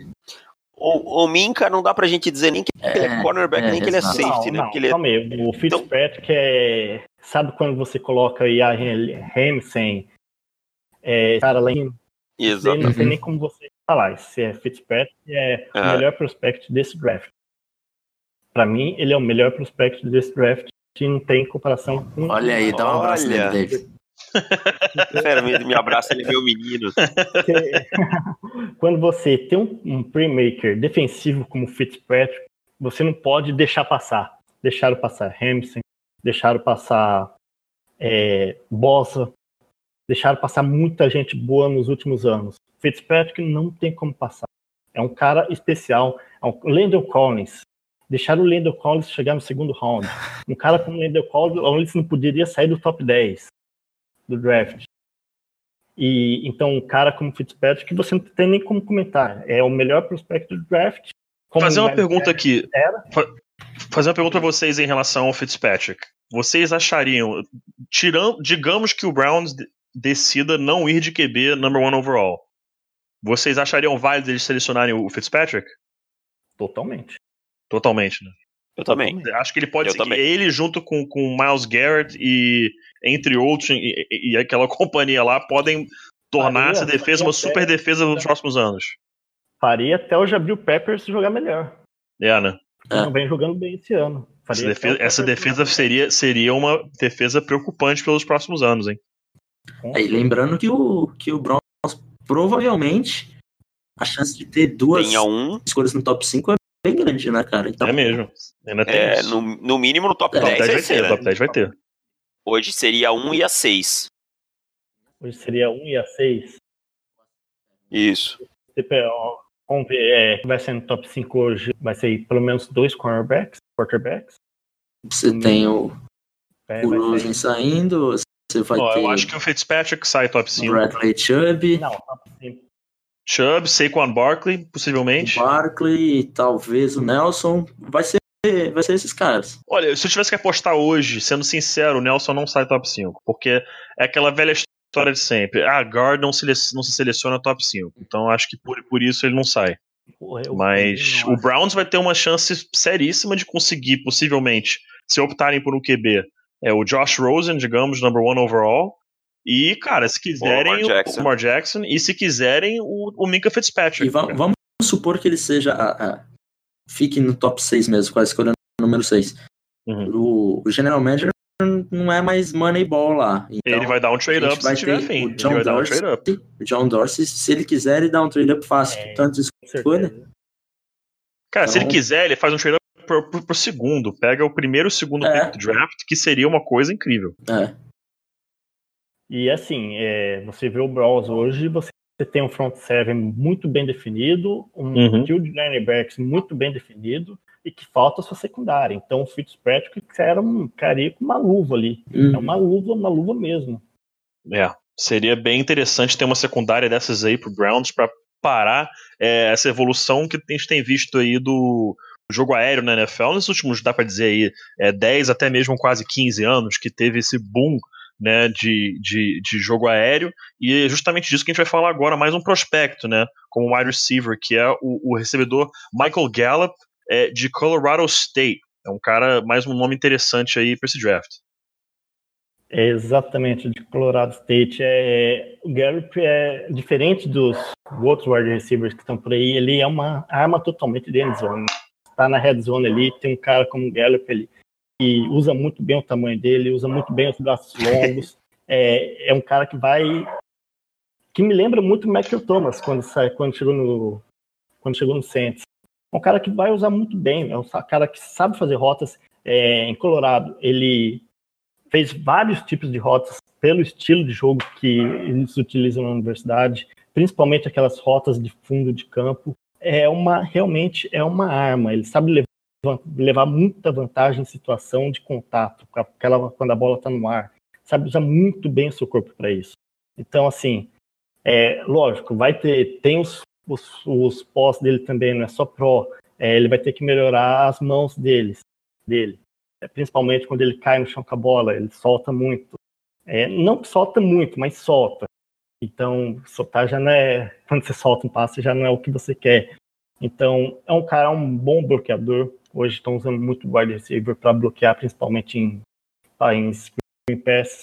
o, o Minka não dá pra gente dizer nem que é, ele é cornerback, é, nem que ele é safety, não, né? Não, ele calma aí, o Fitzpatrick então... é. Sabe quando você coloca aí a Ramsey, é, cara lá em. Exatamente. Não sei nem como você falar. Se é Fitzpatrick, é o melhor prospect desse draft. Para mim, ele é o melhor prospect desse draft que não tem comparação com. Olha aí, dá um abraço nele, David. Pera, me, me abraça, ele é meu menino. Quando você tem um, um playmaker defensivo como Fitzpatrick, você não pode deixar passar. Deixaram passar Hamilton, deixaram passar é, Bosa, deixaram passar muita gente boa nos últimos anos. Fitzpatrick não tem como passar. É um cara especial. É um Landon Collins, Deixaram o Lendel Collins chegar no segundo round. Um cara como o Lendel Collins não poderia sair do top 10 do draft. E então um cara como Fitzpatrick que você não tem nem como comentar. É o melhor prospecto do draft. Fazer uma pergunta aqui. Era. Fazer uma pergunta para vocês em relação ao Fitzpatrick. Vocês achariam, tirando, digamos que o Browns decida não ir de QB number one overall, vocês achariam válido eles selecionarem o Fitzpatrick? Totalmente. Totalmente, né? Eu também. Acho que ele pode ser ele junto com, com Miles Garrett e entre outros e, e aquela companhia lá podem tornar faria, essa defesa uma super defesa nos próximos anos. Faria até o Jabril Peppers jogar melhor. É, né? Não vem jogando bem esse ano. Faria essa defesa, essa defesa seria, seria uma defesa preocupante pelos próximos anos, hein? É, e lembrando que o, que o Browns provavelmente a chance de ter duas um. escolhas no top 5 é bem grande, né, cara? Então, É mesmo. Ainda tem É, isso. no, no mínimo no top É, Top 10, 10 vai ter, né? top 10 vai ter. Hoje seria 1 e a 6. Hoje seria 1 e a 6. Isso. Vamos ver, é, vai ser no top 5 hoje, vai ser pelo menos dois cornerbacks, quarterbacks. você tem o, É, o Rosen saindo, você vai Ó, ter eu acho que o Fitzpatrick sai top o 5. Bradley Chubb, Não, top 5. Chubb, Saquon Barkley, possivelmente. o Barkley, e talvez o Nelson. Vai ser, vai ser esses caras. Olha, se eu tivesse que apostar hoje, sendo sincero, o Nelson não sai top 5. Porque é aquela velha história de sempre. Ah, guard não se, não se seleciona top 5. Então acho que por, por isso ele não sai. Mas o Browns vai ter uma chance seríssima de conseguir, possivelmente, se optarem por um QB, é o Josh Rosen, digamos, number one overall. E, cara, se quiserem, Lamar o Jackson. Lamar Jackson. E se quiserem, o, o Minka Fitzpatrick. E va- cara. vamos supor que ele seja. a- a- fique no top 6 mesmo, com a escolha número 6. Uhum. O, o General Manager não é mais Moneyball lá. Então, Ele vai dar um a trade-up gente se vai tiver ter fim. o Ele John vai dar um Dorsey. trade-up. o John Dorsey, se ele quiser, ele dá um trade-up fácil. É. Tanto escolha. Cara, se ele Então- quiser, ele faz um trade-up pro, pro, pro segundo. Pega o primeiro e o segundo É. pick do draft, que seria uma coisa incrível. É. E assim, é, você vê o Browns hoje, você tem um front seven muito bem definido, um Uhum. kill de linebacks muito bem definido, e que falta a sua secundária. Então o Fitzpatrick era um carinha com uma luva ali. É Hum, uma luva, uma luva mesmo. É, seria bem interessante ter uma secundária dessas aí pro Browns pra parar é, essa evolução que a gente tem visto aí do jogo aéreo na NFL nos últimos, dá pra dizer aí, é, 10 até mesmo quase 15 anos, que teve esse boom né, de, de, de jogo aéreo, e é justamente disso que a gente vai falar agora, mais um prospecto, né, como wide receiver, que é o, o recebedor Michael Gallup, é, de Colorado State. É um cara, mais um nome interessante aí para esse draft. É exatamente de Colorado State. É, o Gallup é diferente dos outros wide receivers que estão por aí. Ele é uma arma totalmente de end zone. Está na red zone ali, tem um cara como o Gallup ali que usa muito bem o tamanho dele, usa muito bem os braços longos. é, é um cara que vai que me lembra muito o Michael Thomas quando sai, quando chegou no quando chegou no Saints. É um cara que vai usar muito bem, é um cara que sabe fazer rotas. É, em Colorado, ele fez vários tipos de rotas pelo estilo de jogo que eles utilizam na universidade, principalmente aquelas rotas de fundo de campo. É uma realmente é uma arma. Ele sabe levar, levar muita vantagem em situação de contato, quando a bola está no ar. Sabe usar muito bem o seu corpo para isso. Então assim, é lógico, vai ter tem os os, os pós dele também, não é só pro. É, ele vai ter que melhorar as mãos deles, dele é, principalmente quando ele cai no chão com a bola, ele solta muito. É, não solta muito, mas solta. Então, soltar já não é. Quando você solta um passe, já não é o que você quer. Então, é um cara, um bom bloqueador. Hoje estão usando muito wide receiver para bloquear, principalmente em, em screen pass.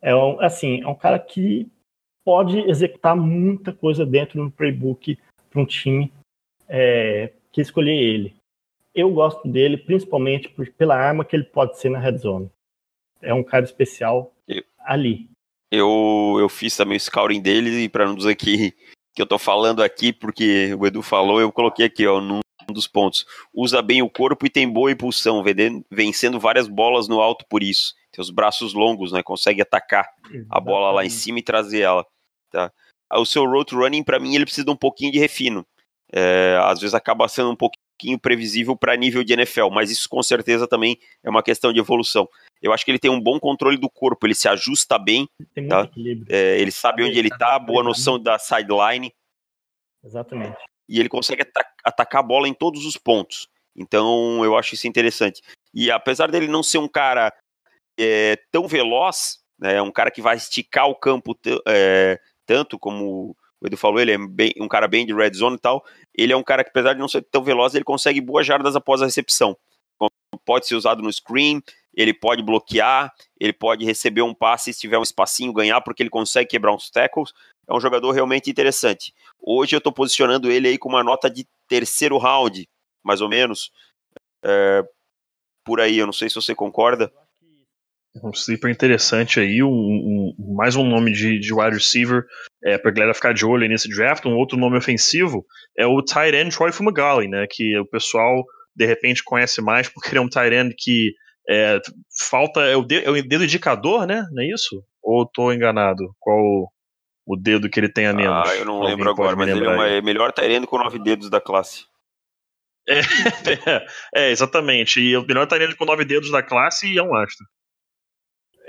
É um, assim, é um cara que pode executar muita coisa dentro do playbook para um time é, que escolher ele eu gosto dele principalmente por, pela arma que ele pode ser na red zone. É um cara especial eu, ali. Eu, eu fiz também o scouting dele e para não dizer que, que eu tô falando aqui porque o Edu falou, eu coloquei aqui ó, num dos pontos. Usa bem o corpo e tem boa impulsão, vencendo várias bolas no alto por isso. Tem os braços longos, né? Consegue atacar Exatamente. a bola lá em cima e trazer ela. Tá? O seu road running, para mim, ele precisa de um pouquinho de refino. É, às vezes acaba sendo um pouquinho previsível para nível de NFL, mas isso com certeza também é uma questão de evolução. Eu acho que ele tem um bom controle do corpo, ele se ajusta bem, tá? é, ele sabe onde ele está, boa noção da sideline. Exatamente. E ele consegue atacar a bola em todos os pontos. Então eu acho isso interessante. E apesar dele não ser um cara é, tão veloz, né, é um cara que vai esticar o campo é, tanto como o Edu falou, ele é bem, um cara bem de red zone e tal. Ele é um cara que, apesar de não ser tão veloz, ele consegue boas jardas após a recepção. Pode ser usado no screen, ele pode bloquear, ele pode receber um passe se tiver um espacinho, ganhar, porque ele consegue quebrar uns tackles. É um jogador realmente interessante. Hoje eu estou posicionando ele aí com uma nota de terceiro round, mais ou menos. É, por aí, eu não sei se você concorda. Um sleeper interessante aí, um, um, mais um nome de, de wide receiver é, pra galera ficar de olho nesse draft. Um outro nome ofensivo é o tight end Troy Fumagalli, né? Que o pessoal de repente conhece mais porque ele é um tight end que é, falta. É o, dedo, é o dedo indicador, né? Não é isso? Ou tô enganado? Qual o, dedo que ele tem a menos? Ah, eu não lembro agora, mas ele é o melhor tight end com nove dedos da classe. É, é, exatamente. E o melhor tight end com nove dedos da classe é um astro.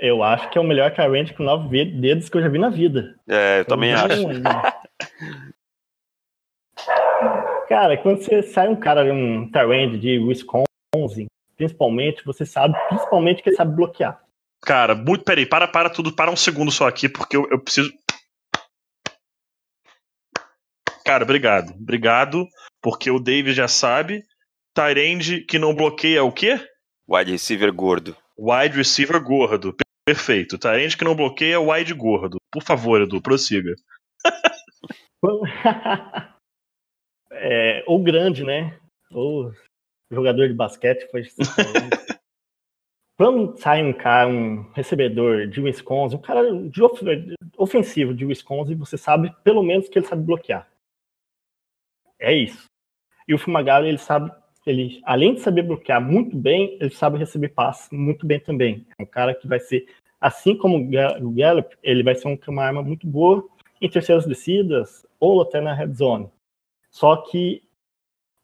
Eu acho que é o melhor Tyrant com nove dedos que eu já vi na vida. É, eu também acho. cara, quando você sai um cara, um Tyrant de Wisconsin, principalmente, você sabe, principalmente que ele sabe bloquear. Cara, muito. Peraí, para, para tudo, para um segundo só aqui, porque eu, eu preciso. Cara, obrigado. Obrigado, porque o David já sabe. Tyrande que não bloqueia é o quê? Wide receiver gordo. Wide receiver gordo. Perfeito. Tarente que não bloqueia, wide gordo. Por favor, Edu, prossiga. é, ou grande, né? Ou jogador de basquete foi. Quando sai um cara, um recebedor de Wisconsin, um cara de of ofensivo de Wisconsin, você sabe pelo menos que ele sabe bloquear. É isso. E o Fumagalli, ele sabe, ele, além de saber bloquear muito bem, ele sabe receber passes muito bem também. É um cara que vai ser Assim como o Gallup, ele vai ser uma arma muito boa em terceiras descidas ou até na red zone. Só que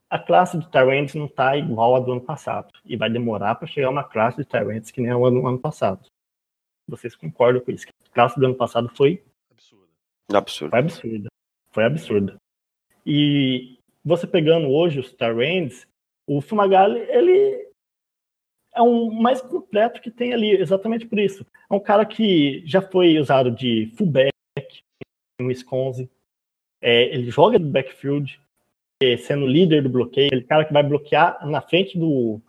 a classe de Tyrants não está igual a do ano passado. E vai demorar para chegar uma classe de Tyrants que nem a do ano passado. Vocês concordam com isso? A classe do ano passado foi absurda. Absurda. Foi absurda. Foi absurda. E você pegando hoje os Tyrants, o Fumagalli, ele é um mais completo que tem ali, exatamente por isso. É um cara que já foi usado de fullback em Wisconsin. É, ele joga do backfield, é, sendo líder do bloqueio. Ele é cara que vai bloquear na frente do,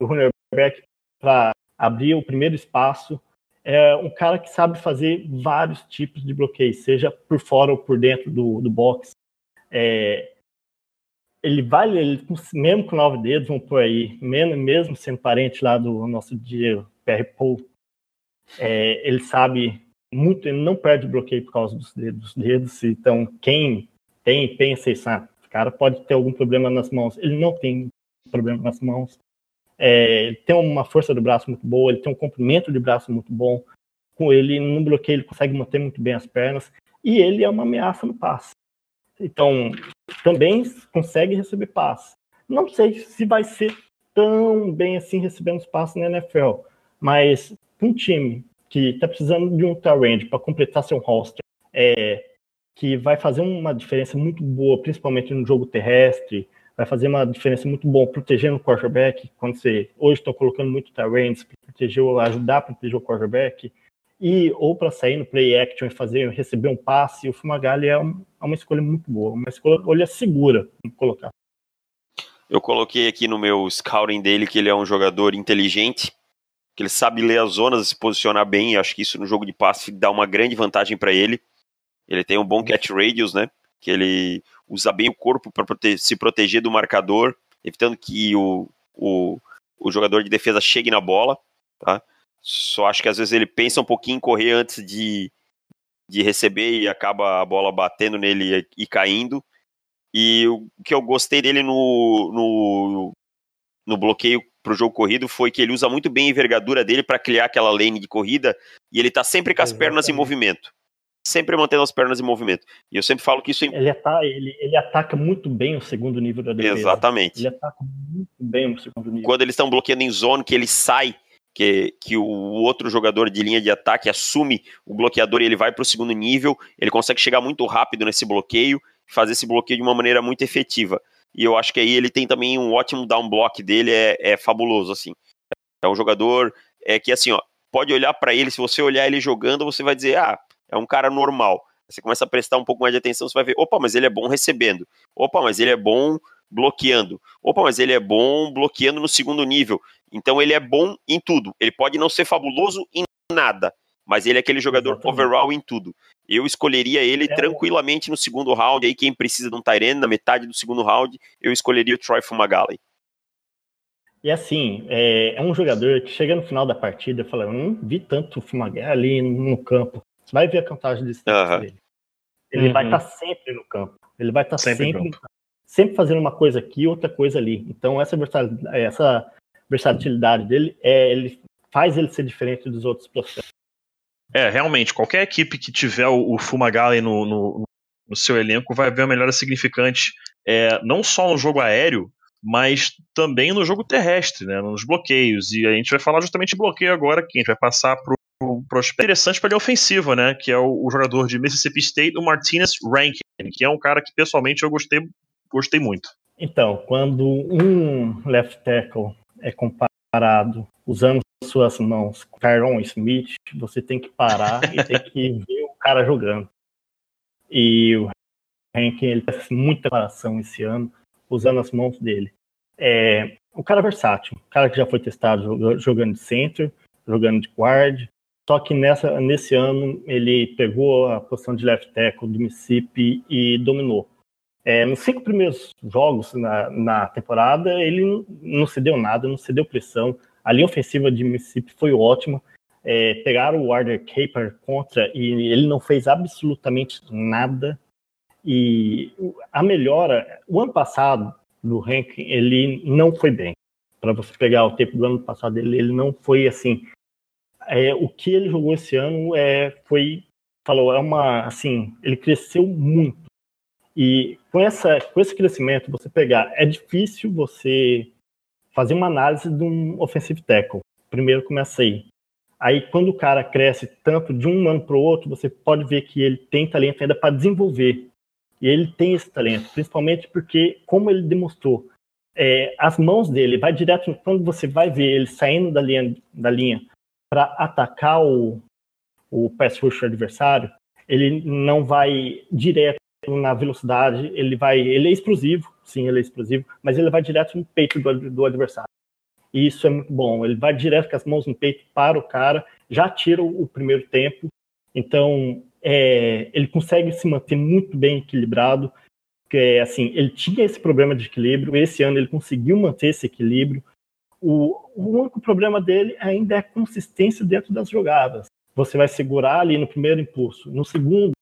do runner back para abrir o primeiro espaço. É um cara que sabe fazer vários tipos de bloqueio, seja por fora ou por dentro do, do box. É, ele vale, ele, mesmo com nove dedos, vamos por aí, mesmo, sendo parente lá do nosso Diego PR Paul, é, ele sabe muito, ele não perde bloqueio por causa dos dedos, dedos então quem tem, pensa isso, ah, o cara pode ter algum problema nas mãos, ele não tem problema nas mãos, é, ele tem uma força do braço muito boa, ele tem um comprimento de braço muito bom, com ele no bloqueio ele consegue manter muito bem as pernas, e ele é uma ameaça no passe. Então, também consegue receber passe. Não sei se vai ser tão bem assim recebendo os passes na NFL, mas um time que está precisando de um Tyrande para completar seu roster, é, que vai fazer uma diferença muito boa, principalmente no jogo terrestre, vai fazer uma diferença muito boa protegendo o quarterback, quando você hoje estão colocando muito Tyrands para proteger, ajudar a proteger o quarterback, e ou para sair no play action e fazer receber um passe, o Fumagalli é, um, é uma escolha muito boa, uma escolha segura, vamos colocar. Eu coloquei aqui no meu scouting dele que ele é um jogador inteligente, que ele sabe ler as zonas e se posicionar bem. acho que isso no jogo de passe dá uma grande vantagem para ele. Ele tem um bom catch radius, né? Que ele usa bem o corpo para prote se proteger do marcador, evitando que o, o, o jogador de defesa chegue na bola, tá? Só acho que às vezes ele pensa um pouquinho em correr antes de, de receber e acaba a bola batendo nele e, caindo. E o que eu gostei dele no, no, no bloqueio para o jogo corrido foi que ele usa muito bem a envergadura dele para criar aquela lane de corrida e ele tá sempre com as Exatamente. pernas em movimento. Sempre mantendo as pernas em movimento. E eu sempre falo que isso é... ele, ataca, ele, ele ataca muito bem o segundo nível da defesa. Exatamente. Ele ataca muito bem o segundo nível. Quando eles estão bloqueando em zone, que ele sai que, que o outro jogador de linha de ataque assume o bloqueador e ele vai para o segundo nível, ele consegue chegar muito rápido nesse bloqueio, fazer esse bloqueio de uma maneira muito efetiva. E eu acho que aí ele tem também um ótimo down block dele, é, é fabuloso, assim. É um jogador é que, assim, ó, pode olhar para ele, se você olhar ele jogando, você vai dizer, ah, é um cara normal. Você começa a prestar um pouco mais de atenção, você vai ver, opa, mas ele é bom recebendo. Opa, mas ele é bom bloqueando. Opa, mas ele é bom bloqueando no segundo nível. Então ele é bom em tudo. Ele pode não ser fabuloso em nada, mas ele é aquele jogador Exatamente. overall em tudo. Eu escolheria ele é. tranquilamente no segundo round. Aí quem precisa de um Tyrene na metade do segundo round, eu escolheria o Troy Fumagalli. E assim, é, é, um jogador que chega no final da partida e fala: Eu não vi tanto Fumagalli ali no campo. Você vai ver a contagem de uhum. dele. Ele uhum. vai estar tá sempre no campo. Ele vai estar tá sempre, sempre, sempre, fazendo uma coisa aqui outra coisa ali. Então, essa versatilidade, essa versatilidade dele, é, ele faz ele ser diferente dos outros processos. É, realmente, qualquer equipe que tiver o, o Fumagalli no, no, no, seu elenco vai ver uma melhora significante, é, não só no jogo aéreo, mas também no jogo terrestre, né, nos bloqueios. E a gente vai falar justamente de bloqueio agora, que a gente vai passar para o prospecto interessante para a ofensiva, né, que é o, o, jogador de Mississippi State, o Martinez Rankin, que é um cara que pessoalmente eu gostei, gostei muito. Então, quando um left tackle é comparado usando suas mãos com Tyron Smith, você tem que parar e tem que ver o cara jogando. E o Rankin ele fez muita preparação esse ano usando as mãos dele. É um cara versátil, um cara que já foi testado jogando de center, jogando de guard, só que nessa, nesse ano ele pegou a posição de left tackle do Mississippi e dominou. É, nos cinco primeiros jogos na, na temporada, ele não, não cedeu nada, não cedeu pressão. A linha ofensiva de Mississippi foi ótima. É, pegaram o Warder Caper contra e ele não fez absolutamente nada. E a melhora, o ano passado do ranking, ele não foi bem. Para você pegar o tempo do ano passado, ele, ele não foi assim. É, o que ele jogou esse ano é, foi, falou, é uma, assim, ele cresceu muito. E com, essa, com esse crescimento, você pegar, é difícil você fazer uma análise de um offensive tackle. Primeiro começa aí. Aí, quando o cara cresce tanto de um ano para o outro, você pode ver que ele tem talento ainda para desenvolver. E ele tem esse talento, principalmente porque, como ele demonstrou, é, as mãos dele vai direto quando você vai ver ele saindo da linha da linha para atacar o, o pass rush adversário, ele não vai direto na velocidade, ele vai, ele é explosivo, sim, ele é explosivo, mas ele vai direto no peito do, do adversário. E isso é muito bom. Ele vai direto com as mãos no peito para o cara, já tira o, primeiro tempo. Então, é, ele consegue se manter muito bem equilibrado. Que, assim, ele tinha esse problema de equilíbrio, esse ano ele conseguiu manter esse equilíbrio. O, o único problema dele ainda é a consistência dentro das jogadas. Você vai segurar ali no primeiro impulso, no segundo,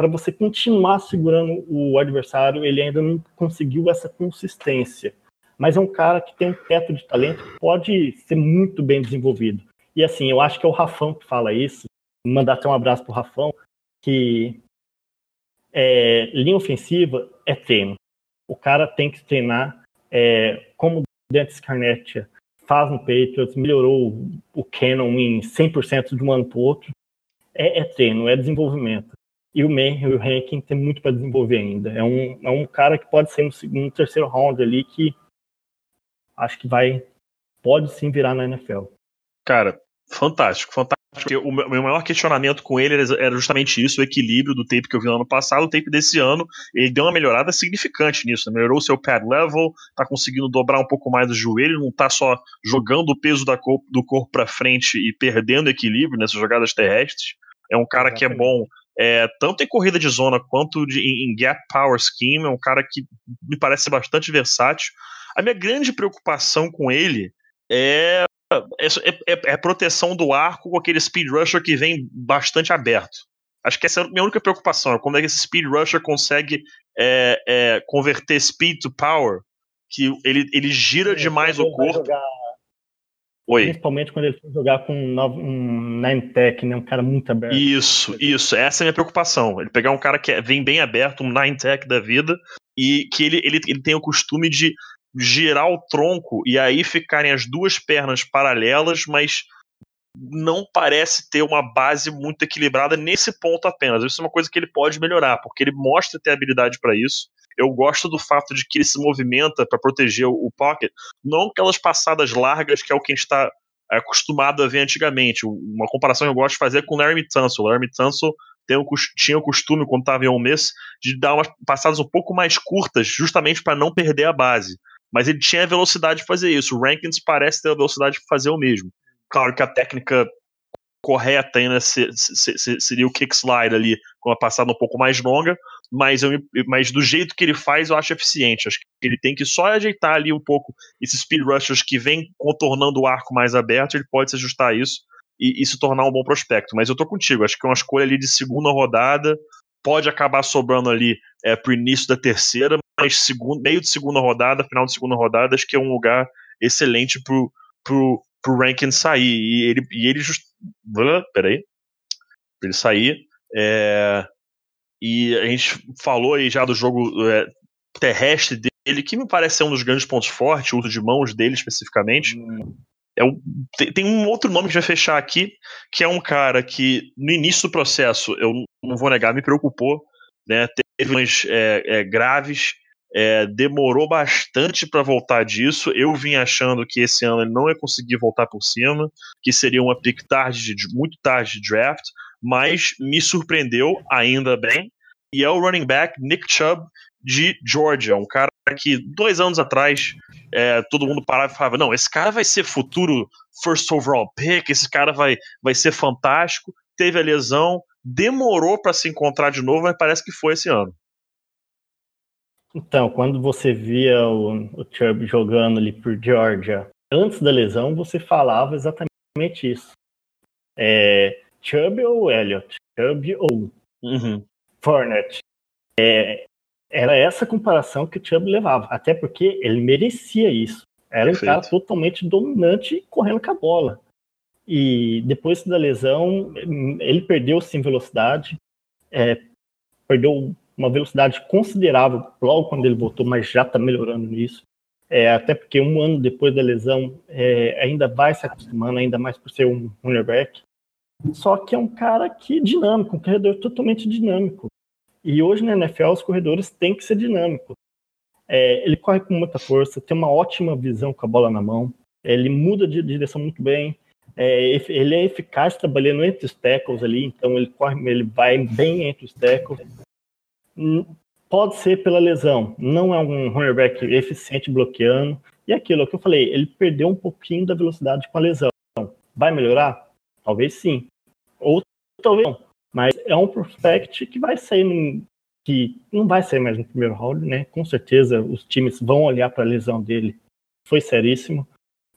para você continuar segurando o adversário, ele ainda não conseguiu essa consistência. Mas é um cara que tem um teto de talento que pode ser muito bem desenvolvido. E assim, eu acho que é o Rafão que fala isso. Mandar até um abraço pro Rafão que é, linha ofensiva é treino. O cara tem que treinar é, como Dante Scarnett faz no Patriots, melhorou o Canon em 100% de um ano para outro. É, é, treino, é desenvolvimento. E o May, o Rankin tem muito para desenvolver ainda. É um, é um cara que pode ser no segundo, terceiro round ali que acho que vai pode sim virar na NFL. Cara, fantástico, fantástico. O meu maior questionamento com ele era justamente isso, o equilíbrio do tape que eu vi no ano passado, o tape desse ano, ele deu uma melhorada significante nisso, né? melhorou o seu pad level, tá conseguindo dobrar um pouco mais o joelho, não tá só jogando o peso do corpo para frente e perdendo equilíbrio nessas jogadas terrestres. É um cara que é bom é, tanto em corrida de zona quanto de, em, em gap power scheme, é um cara que me parece bastante versátil. A minha grande preocupação com ele é é, é, é, proteção do arco com aquele speed rusher que vem bastante aberto. Acho que essa é a minha única preocupação, é como é que esse speed rusher consegue é, é, converter speed to power, que ele, ele gira demais o corpo. Jogar, Oi. Principalmente quando ele for jogar com um nine tech, né, um cara muito aberto. Isso, isso, essa é a minha preocupação. Ele pegar um cara que vem bem aberto, um nine tech da vida, e que ele, ele, ele tem o costume de girar o tronco e aí ficarem as duas pernas paralelas, mas não parece ter uma base muito equilibrada nesse ponto apenas. Isso é uma coisa que ele pode melhorar, porque ele mostra ter habilidade para isso. Eu gosto do fato de que ele se movimenta para proteger o pocket, não aquelas passadas largas que é o que a gente está acostumado a ver antigamente. Uma comparação que eu gosto de fazer é com o Larry Tunsil. O Larry Tunsil tinha o costume, quando estava em um mês, de dar umas passadas um pouco mais curtas, justamente para não perder a base mas ele tinha a velocidade de fazer isso. O Rankins parece ter a velocidade de fazer o mesmo. Claro que a técnica correta ainda seria o kick slide ali, com uma passada um pouco mais longa, mas, eu, mas do jeito que ele faz, eu acho eficiente. Acho que ele tem que só ajeitar ali um pouco esses speed rushers que vem contornando o arco mais aberto, ele pode se ajustar a isso e, e se tornar um bom prospecto. Mas eu tô contigo, acho que é uma escolha ali de segunda rodada, pode acabar sobrando ali é, pro início da terceira, mas segundo, meio de segunda rodada, final de segunda rodada, acho que é um lugar excelente pro, pro, pro Rankin sair. E ele, e ele just... Peraí. Ele sair. É... E a gente falou aí já do jogo é, terrestre dele, que me parece ser um dos grandes pontos fortes, o uso de mãos dele especificamente. Hum. É o, tem, tem, um outro nome que vai fechar aqui, que é um cara que no início do processo, eu não vou negar, me preocupou, né? Teve umas é, é, graves, é, demorou bastante para voltar disso. Eu vim achando que esse ano ele não ia conseguir voltar por cima, que seria uma pick tarde, de, muito tarde de draft, mas me surpreendeu ainda bem. E é o running back Nick Chubb de Georgia, um cara que dois anos atrás é, todo mundo parava e falava: não, esse cara vai ser futuro first overall pick, esse cara vai, vai ser fantástico. Teve a lesão, demorou para se encontrar de novo, mas parece que foi esse ano. Então, quando você via o, o Chubb jogando ali por Georgia, antes da lesão, você falava exatamente isso. É, Chubb ou Elliott? Chubb ou uhum. Fournette? É, era essa comparação que o Chubb levava, até porque ele merecia isso. Era Perfeito. um cara totalmente dominante correndo com a bola. E depois da lesão, ele perdeu sim velocidade, é, perdeu uma velocidade considerável logo quando ele voltou, mas já está melhorando nisso. É, até porque um ano depois da lesão é, ainda vai se acostumando, ainda mais por ser um running back. Só que é um cara que é dinâmico, um corredor totalmente dinâmico. E hoje na NFL os corredores têm que ser dinâmicos. É, ele corre com muita força, tem uma ótima visão com a bola na mão, ele muda de direção muito bem, é, ele é eficaz trabalhando entre os tackles ali, então ele corre, ele vai bem entre os tackles. Pode ser pela lesão, não é um running back eficiente bloqueando. E aquilo que eu falei, ele perdeu um pouquinho da velocidade com a lesão. Vai melhorar? Talvez sim. Ou talvez não. Mas é um prospect que vai sair num, que não vai sair mais no primeiro round, né? Com certeza os times vão olhar para a lesão dele. Foi seríssimo.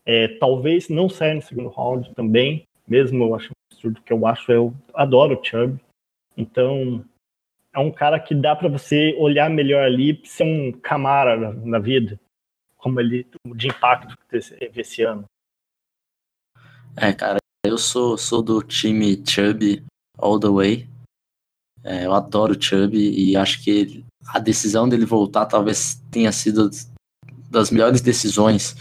É, talvez não saia no segundo round também, mesmo eu acho absurdo que eu acho, eu adoro o Chubb. Então, é um cara que dá para você olhar melhor ali, ser um camara na, na, vida, como ele de impacto que teve esse ano. É, cara, eu sou, sou do time Chubb all the way. É, eu adoro o Chubb e acho que a decisão dele voltar talvez tenha sido das melhores decisões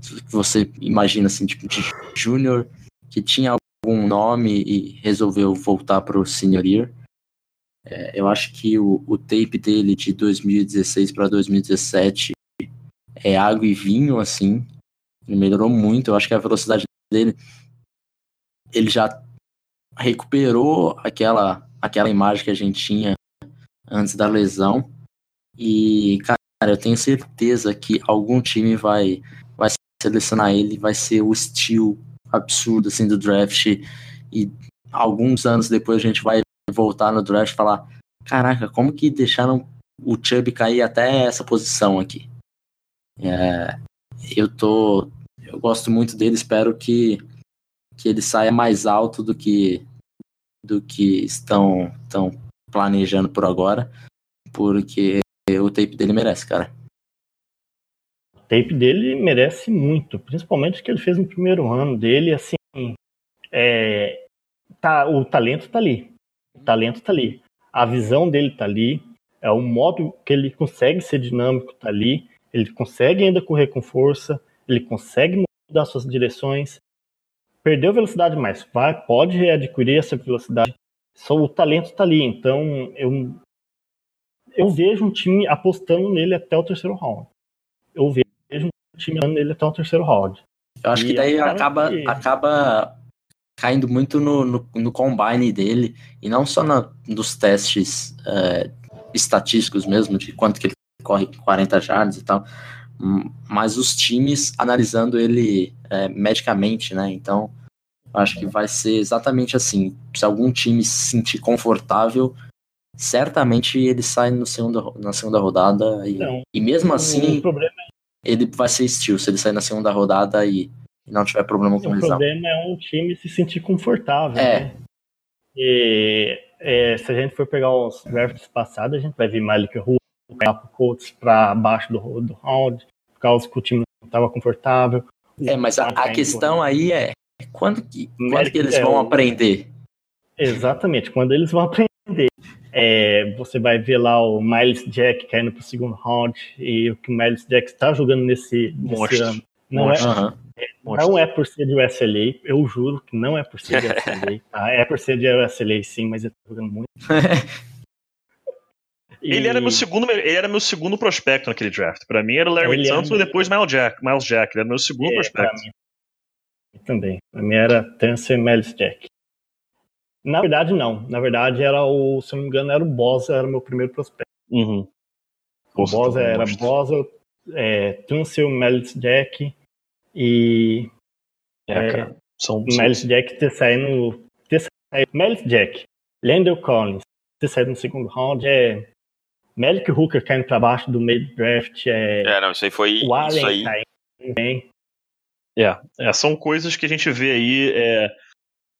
que você imagina, assim, tipo de Júnior, que tinha algum nome e resolveu voltar para o Senior Year. É, eu acho que o, o tape dele de 2016 para 2017 é água e vinho, assim. Ele melhorou muito. Eu acho que a velocidade dele. Ele já recuperou aquela, aquela imagem que a gente tinha antes da lesão. E, cara, eu tenho certeza que algum time vai, vai selecionar ele, vai ser o estilo absurdo assim, do draft. E alguns anos depois a gente vai voltar no draft e falar: caraca, como que deixaram o Chubb cair até essa posição aqui? É, eu tô. Eu gosto muito dele, espero que, que ele saia mais alto do que do que estão, estão planejando por agora, porque o tape dele merece, cara. O tape dele merece muito, principalmente o que ele fez no primeiro ano dele, assim, é, tá, o talento tá ali, o talento tá ali, a visão dele tá ali, é o modo que ele consegue ser dinâmico tá ali, ele consegue ainda correr com força, ele consegue mudar suas direções, perdeu velocidade, mas vai, pode readquirir essa velocidade. Só o talento está ali. Então, eu, eu vejo um time apostando nele até o terceiro round. Eu vejo um time apostando nele até o terceiro round. Eu acho e que daí é acaba, que... acaba caindo muito no, no, no, combine dele, e não só na, nos testes é, estatísticos mesmo, de quanto que ele corre 40 jardas e tal, mas os times analisando ele é, medicamente, né? Então, Acho que vai ser exatamente assim. Se algum time se sentir confortável, certamente ele sai no segundo, na segunda rodada. E, Não. e mesmo assim, o problema, ele vai ser estilo se ele sair na segunda rodada e, e não tiver problema com o lesão. problema é um time se sentir confortável. É. né? E é, se a gente for pegar os drafts passados, a gente vai ver Malik Ru, o Colts para baixo do, do round, por causa que o time não estava confortável. É, mas a, a questão aí é quando que, quando que eles É, vão o- aprender? Exatamente, quando eles vão aprender. É, você vai ver lá o Miles Jack caindo pro segundo round e o que o Miles Jack está jogando nesse, nesse ano. Não é, Aham. não é por ser de USLA, eu juro que não é por ser de USLA. tá? É por ser de USLA sim, mas ele tá jogando muito. E- Ele era meu segundo, ele era meu segundo prospecto naquele draft. Pra mim era Larry Ele e depois Miles Jack, Miles Jack. Ele era meu segundo É, prospecto. mim também. Pra mim era Tancer Miles Jack. Na verdade, não. Na verdade, era o, se eu não me engano, era o Bosa, era o meu primeiro prospecto. Uhum. Bosa era monstro. Bosa, é, Tunsil, Miles Jack e É, é, cara. São, o Miles Jack ter saído. Ter saído Miles Jack, Landell Collins ter saído no segundo round é. Malik Hooker caindo pra baixo do meio do draft é. É, não, isso aí foi. o Isso Allen aí. caindo bem. é, é, são coisas que a gente vê aí. É,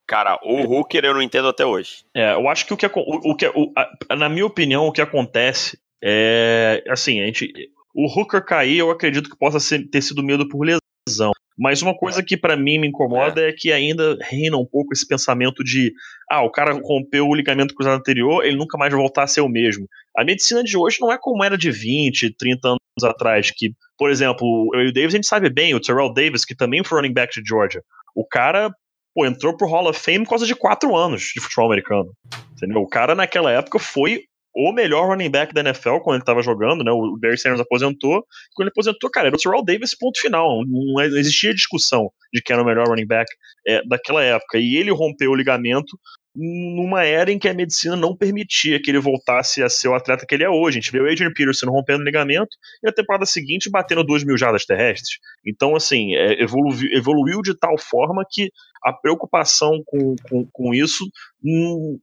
Cara, o Hooker eu não entendo até hoje. é, eu acho que o que, o, o que o- a- na minha opinião, o que acontece é assim, a gente, o Hooker cair, eu acredito que possa ser- ter sido medo por lesão. Mas uma coisa que pra mim me incomoda é. que ainda reina um pouco esse pensamento de ah, o cara rompeu o ligamento cruzado anterior, ele nunca mais vai voltar a ser o mesmo. A medicina de hoje não é como era de 20, 30 anos atrás, que, por exemplo, eu e o Davis, a gente sabe bem, o Terrell Davis, que também foi running back de Georgia, o cara pô, entrou pro Hall of Fame por causa de 4 anos de futebol americano. Entendeu? O cara naquela época foi o melhor running back da NFL quando ele tava jogando, né? O Barry Sanders aposentou. Quando ele aposentou, cara, era o Terrell Davis, ponto final. Não é, existia discussão de quem era o melhor running back é, daquela época. E ele rompeu o ligamento numa era em que a medicina não permitia que ele voltasse a ser o atleta que ele é hoje. A gente vê o Adrian Peterson rompendo o ligamento e na temporada seguinte batendo 2 mil jardas terrestres. Então, assim, é, evoluiu, evoluiu de tal forma que a preocupação com, com, com isso, hum,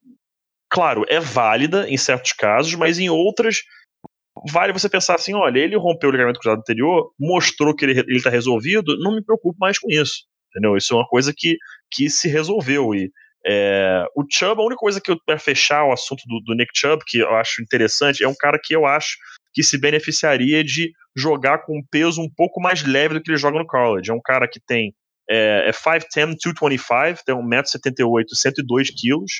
claro, é válida em certos casos, mas em outras vale você pensar assim, olha, ele rompeu o ligamento cruzado anterior, mostrou que ele está resolvido, não me preocupo mais com isso. Entendeu? Isso é uma coisa que, que se resolveu. E é, o Chubb, a única coisa que eu para fechar o assunto do, do Nick Chubb, que eu acho interessante, é um cara que eu acho que se beneficiaria de jogar com um peso um pouco mais leve do que ele joga no college. É um cara que tem é, é 5'10", 225, tem 1,78m, 102 quilos.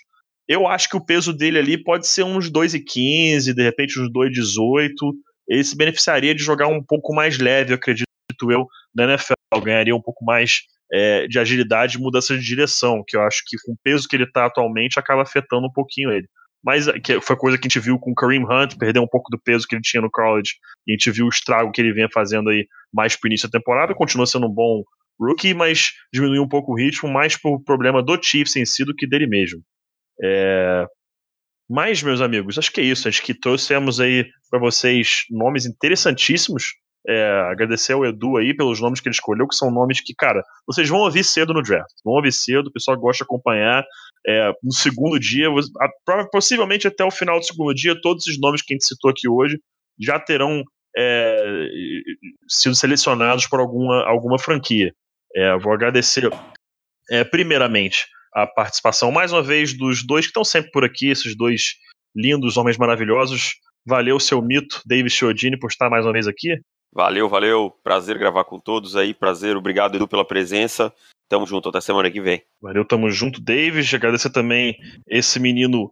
Eu acho que o peso dele ali pode ser uns 2,15, de repente uns 2,18. Ele se beneficiaria de jogar um pouco mais leve, eu acredito eu, na NFL. Ganharia um pouco mais é, de agilidade e mudança de direção, que eu acho que com o peso que ele está atualmente acaba afetando um pouquinho ele. Mas que foi coisa que a gente viu com o Kareem Hunt, perder um pouco do peso que ele tinha no college, e a gente viu o estrago que ele vinha fazendo aí mais pro início da temporada, continua sendo um bom rookie, mas diminuiu um pouco o ritmo, mais por problema do Chiefs em si do que dele mesmo. É... Mas, meus amigos, acho que é isso. Acho que trouxemos aí para vocês nomes interessantíssimos. É, agradecer ao Edu aí pelos nomes que ele escolheu, que são nomes que, cara, vocês vão ouvir cedo no draft. Vão ouvir cedo, o pessoal gosta de acompanhar. É, no segundo dia, possivelmente até o final do segundo dia, todos esses nomes que a gente citou aqui hoje já terão é, sido selecionados por alguma, alguma franquia. É, vou agradecer, é, primeiramente, a participação mais uma vez dos dois que estão sempre por aqui, esses dois lindos homens maravilhosos. Valeu, seu mito, David Chiodini, por estar mais uma vez aqui. Valeu, valeu. Prazer gravar com todos aí. Prazer, obrigado, Edu, pela presença. Tamo junto até semana que vem. Valeu, tamo junto, David. Agradecer também esse menino.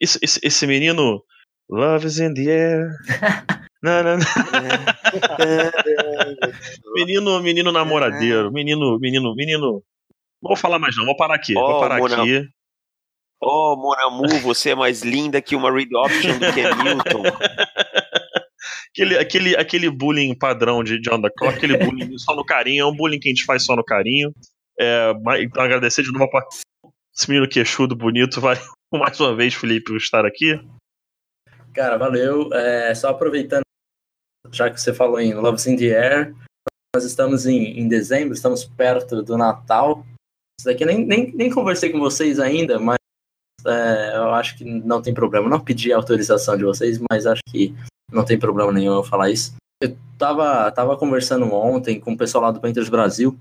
Esse, esse, esse menino. Love is in the air. não, não, não. menino, menino namoradeiro. Menino, menino, menino. Não vou falar mais, não. Vou parar aqui. Oh, vou parar Mona... aqui. Oh, Monamu, você é mais linda que uma read option do que Milton. aquele, aquele, aquele bullying padrão de, de on the clock, aquele bullying só no carinho, é um bullying que a gente faz só no carinho. É, então, agradecer de novo a esse menino queixudo, bonito. Valeu mais uma vez, Felipe, por estar aqui. Cara, valeu. É, só aproveitando, já que você falou em Love's in the Air, nós estamos em, em dezembro, estamos perto do Natal. Isso daqui nem, nem, nem conversei com vocês ainda, mas é, eu acho que não tem problema. Não pedi autorização de vocês, mas acho que não tem problema nenhum eu falar isso. Eu tava, tava conversando ontem com o pessoal lá do Painters Brasil,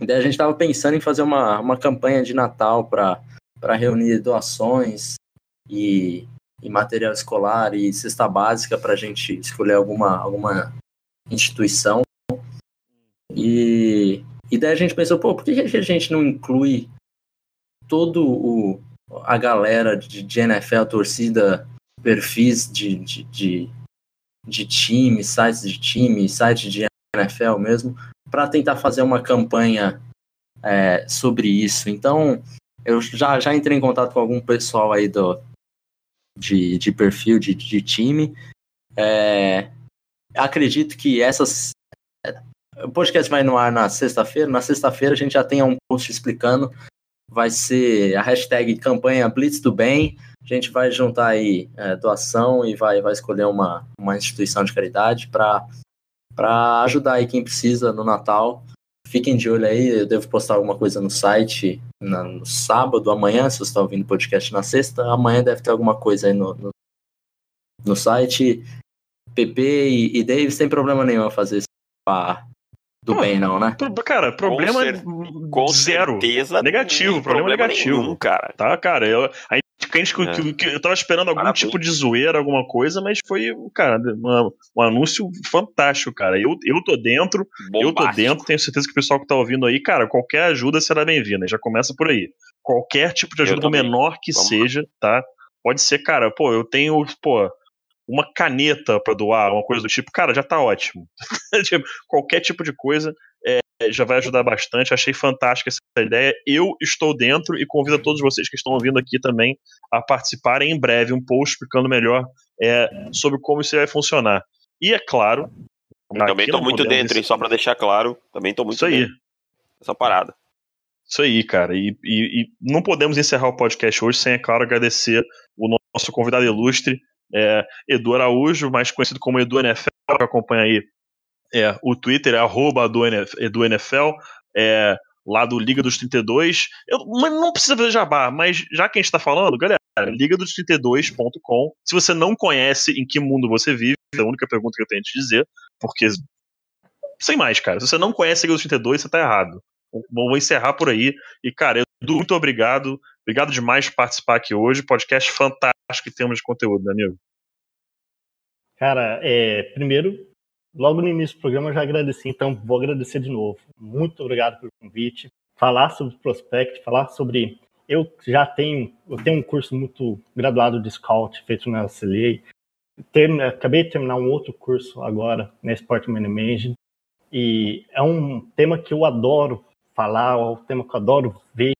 e daí a gente tava pensando em fazer uma, uma campanha de Natal para reunir doações e, e material escolar e cesta básica para a gente escolher alguma, alguma instituição. E, e daí a gente pensou, pô, por que a gente não inclui todo o, a galera de, de NFL, torcida, perfis de, de, de, de time, sites de time, sites de NFL mesmo, para tentar fazer uma campanha é, sobre isso. Então, eu já, já entrei em contato com algum pessoal aí do, de, de perfil de, de time. É, acredito que essas. O podcast vai no ar na sexta-feira. Na sexta-feira a gente já tem um post explicando. Vai ser a hashtag campanha Blitz do Bem. A gente vai juntar aí é, doação e vai, vai escolher uma, uma instituição de caridade para ajudar aí quem precisa no Natal. Fiquem de olho aí, eu devo postar alguma coisa no site na, no sábado, amanhã, se você está ouvindo podcast na sexta, amanhã deve ter alguma coisa aí no, no, no site. PP e, e Davis tem problema nenhum a fazer pá do bem, não, né? Cara, problema com, cer com zero. Certeza, negativo, problema, problema negativo. Nenhum, cara. Tá, cara, eu, a gente, que, é. que, eu tava esperando algum Parabéns. tipo de zoeira, alguma coisa, mas foi, cara, uma, um anúncio fantástico, cara. Eu, eu tô dentro, Bombástico. eu tô dentro, tenho certeza que o pessoal que tá ouvindo aí, cara, qualquer ajuda será bem-vinda, já começa por aí. Qualquer tipo de ajuda, menor que Vamos seja, tá? Pode ser, cara, pô, eu tenho, pô, uma caneta para doar, uma coisa do tipo, cara, já tá ótimo. Tipo, qualquer tipo de coisa é, já vai ajudar bastante. Achei fantástica essa ideia. Eu estou dentro e convido a todos vocês que estão ouvindo aqui também a participarem em breve um post explicando melhor é, sobre como isso vai funcionar. E é claro. Também estou muito dentro, hein, só para deixar claro, também estou muito isso aí. Essa parada. Isso aí, cara. E, e, e, não podemos encerrar o podcast hoje sem, é claro, agradecer o nosso convidado ilustre, é, Edu Araújo, mais conhecido como Edu NFL, que acompanha aí é, o Twitter, é arroba Edu NFL, é, lá do Liga dos 32. Eu, não precisa fazer jabá, mas já que a gente está falando, galera, liga dos 32.com. Se você não conhece em que mundo você vive, é a única pergunta que eu tenho a te dizer, porque sem mais, cara. Se você não conhece a Liga dos 32, você está errado. Vou encerrar por aí. E, cara, Edu, muito obrigado. Obrigado demais por participar aqui hoje. Podcast fantástico que temos de conteúdo, meu amigo. Cara, é, primeiro, logo no início do programa eu já agradeci, então vou agradecer de novo. Muito obrigado pelo convite. Falar sobre prospect, falar sobre. Eu já tenho, eu tenho um curso muito graduado de scout feito na CLA. Termina, acabei de terminar um outro curso agora na Sport Management e é um tema que eu adoro falar, é um tema que eu adoro ver,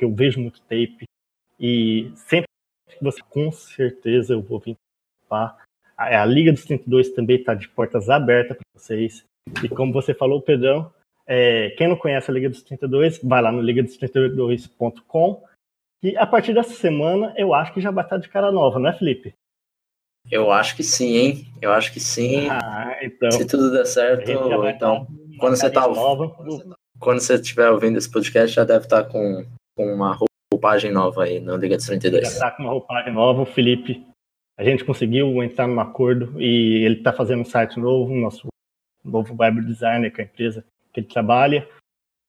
que eu vejo muito tape e sempre que você com certeza eu vou vir participar a, a Liga dos 32 também está de portas abertas para vocês. E como você falou, Pedrão, é, quem não conhece a Liga dos 32, vai lá no ligados32.com. E a partir dessa semana, eu acho que já vai estar de cara nova, não é, Felipe? Eu acho que sim, hein? Eu acho que sim. Ah, então, Se tudo der certo, então. Quando você tá nova, quando você estiver ouvindo esse podcast, já deve estar com, com uma roupagem nova aí no Liga dos 32. Já está com uma roupagem nova, o Felipe a gente conseguiu entrar num acordo e ele está fazendo um site novo, nosso novo web designer com a empresa que ele trabalha.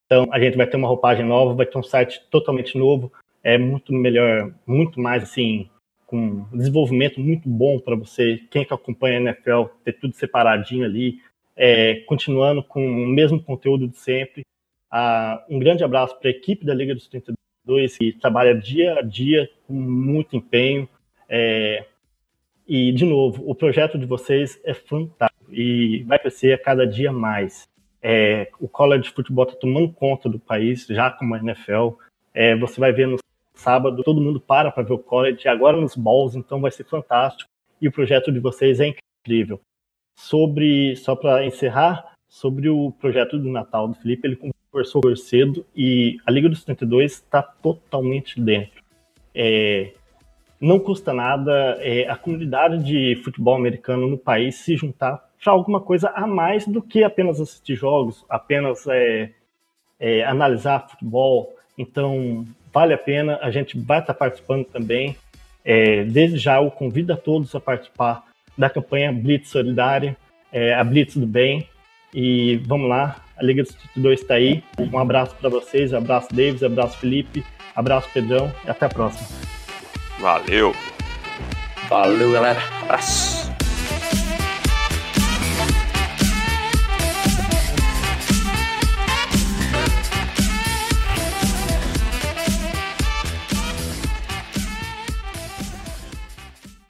Então a gente vai ter uma roupagem nova, vai ter um site totalmente novo, é muito melhor, muito mais assim, com desenvolvimento muito bom para você, quem que acompanha a NFL, ter tudo separadinho ali, é, continuando com o mesmo conteúdo de sempre. Ah, um grande abraço para a equipe da Liga dos 32, que trabalha dia a dia com muito empenho. É, e, de novo, o projeto de vocês é fantástico e vai crescer a cada dia mais. É, o college de futebol está tomando conta do país, já como a NFL. É, você vai ver no sábado, todo mundo para para ver o college, agora nos balls, então vai ser fantástico. E o projeto de vocês é incrível. Sobre, só para encerrar, sobre o projeto do Natal do Felipe, ele conversou cedo e a Liga dos 32 está totalmente dentro. É, não custa nada é, a comunidade de futebol americano no país se juntar para alguma coisa a mais do que apenas assistir jogos, apenas é, é, analisar futebol, Então, vale a pena, a gente vai estar participando também. É, desde já eu convido a todos a participar da campanha Blitz Solidária, é, a Blitz do Bem. E vamos lá, a Liga dos Tutores está aí. Um abraço para vocês, abraço Davis, abraço Felipe, abraço Pedrão e até a próxima. Valeu! Valeu, galera. Abraço.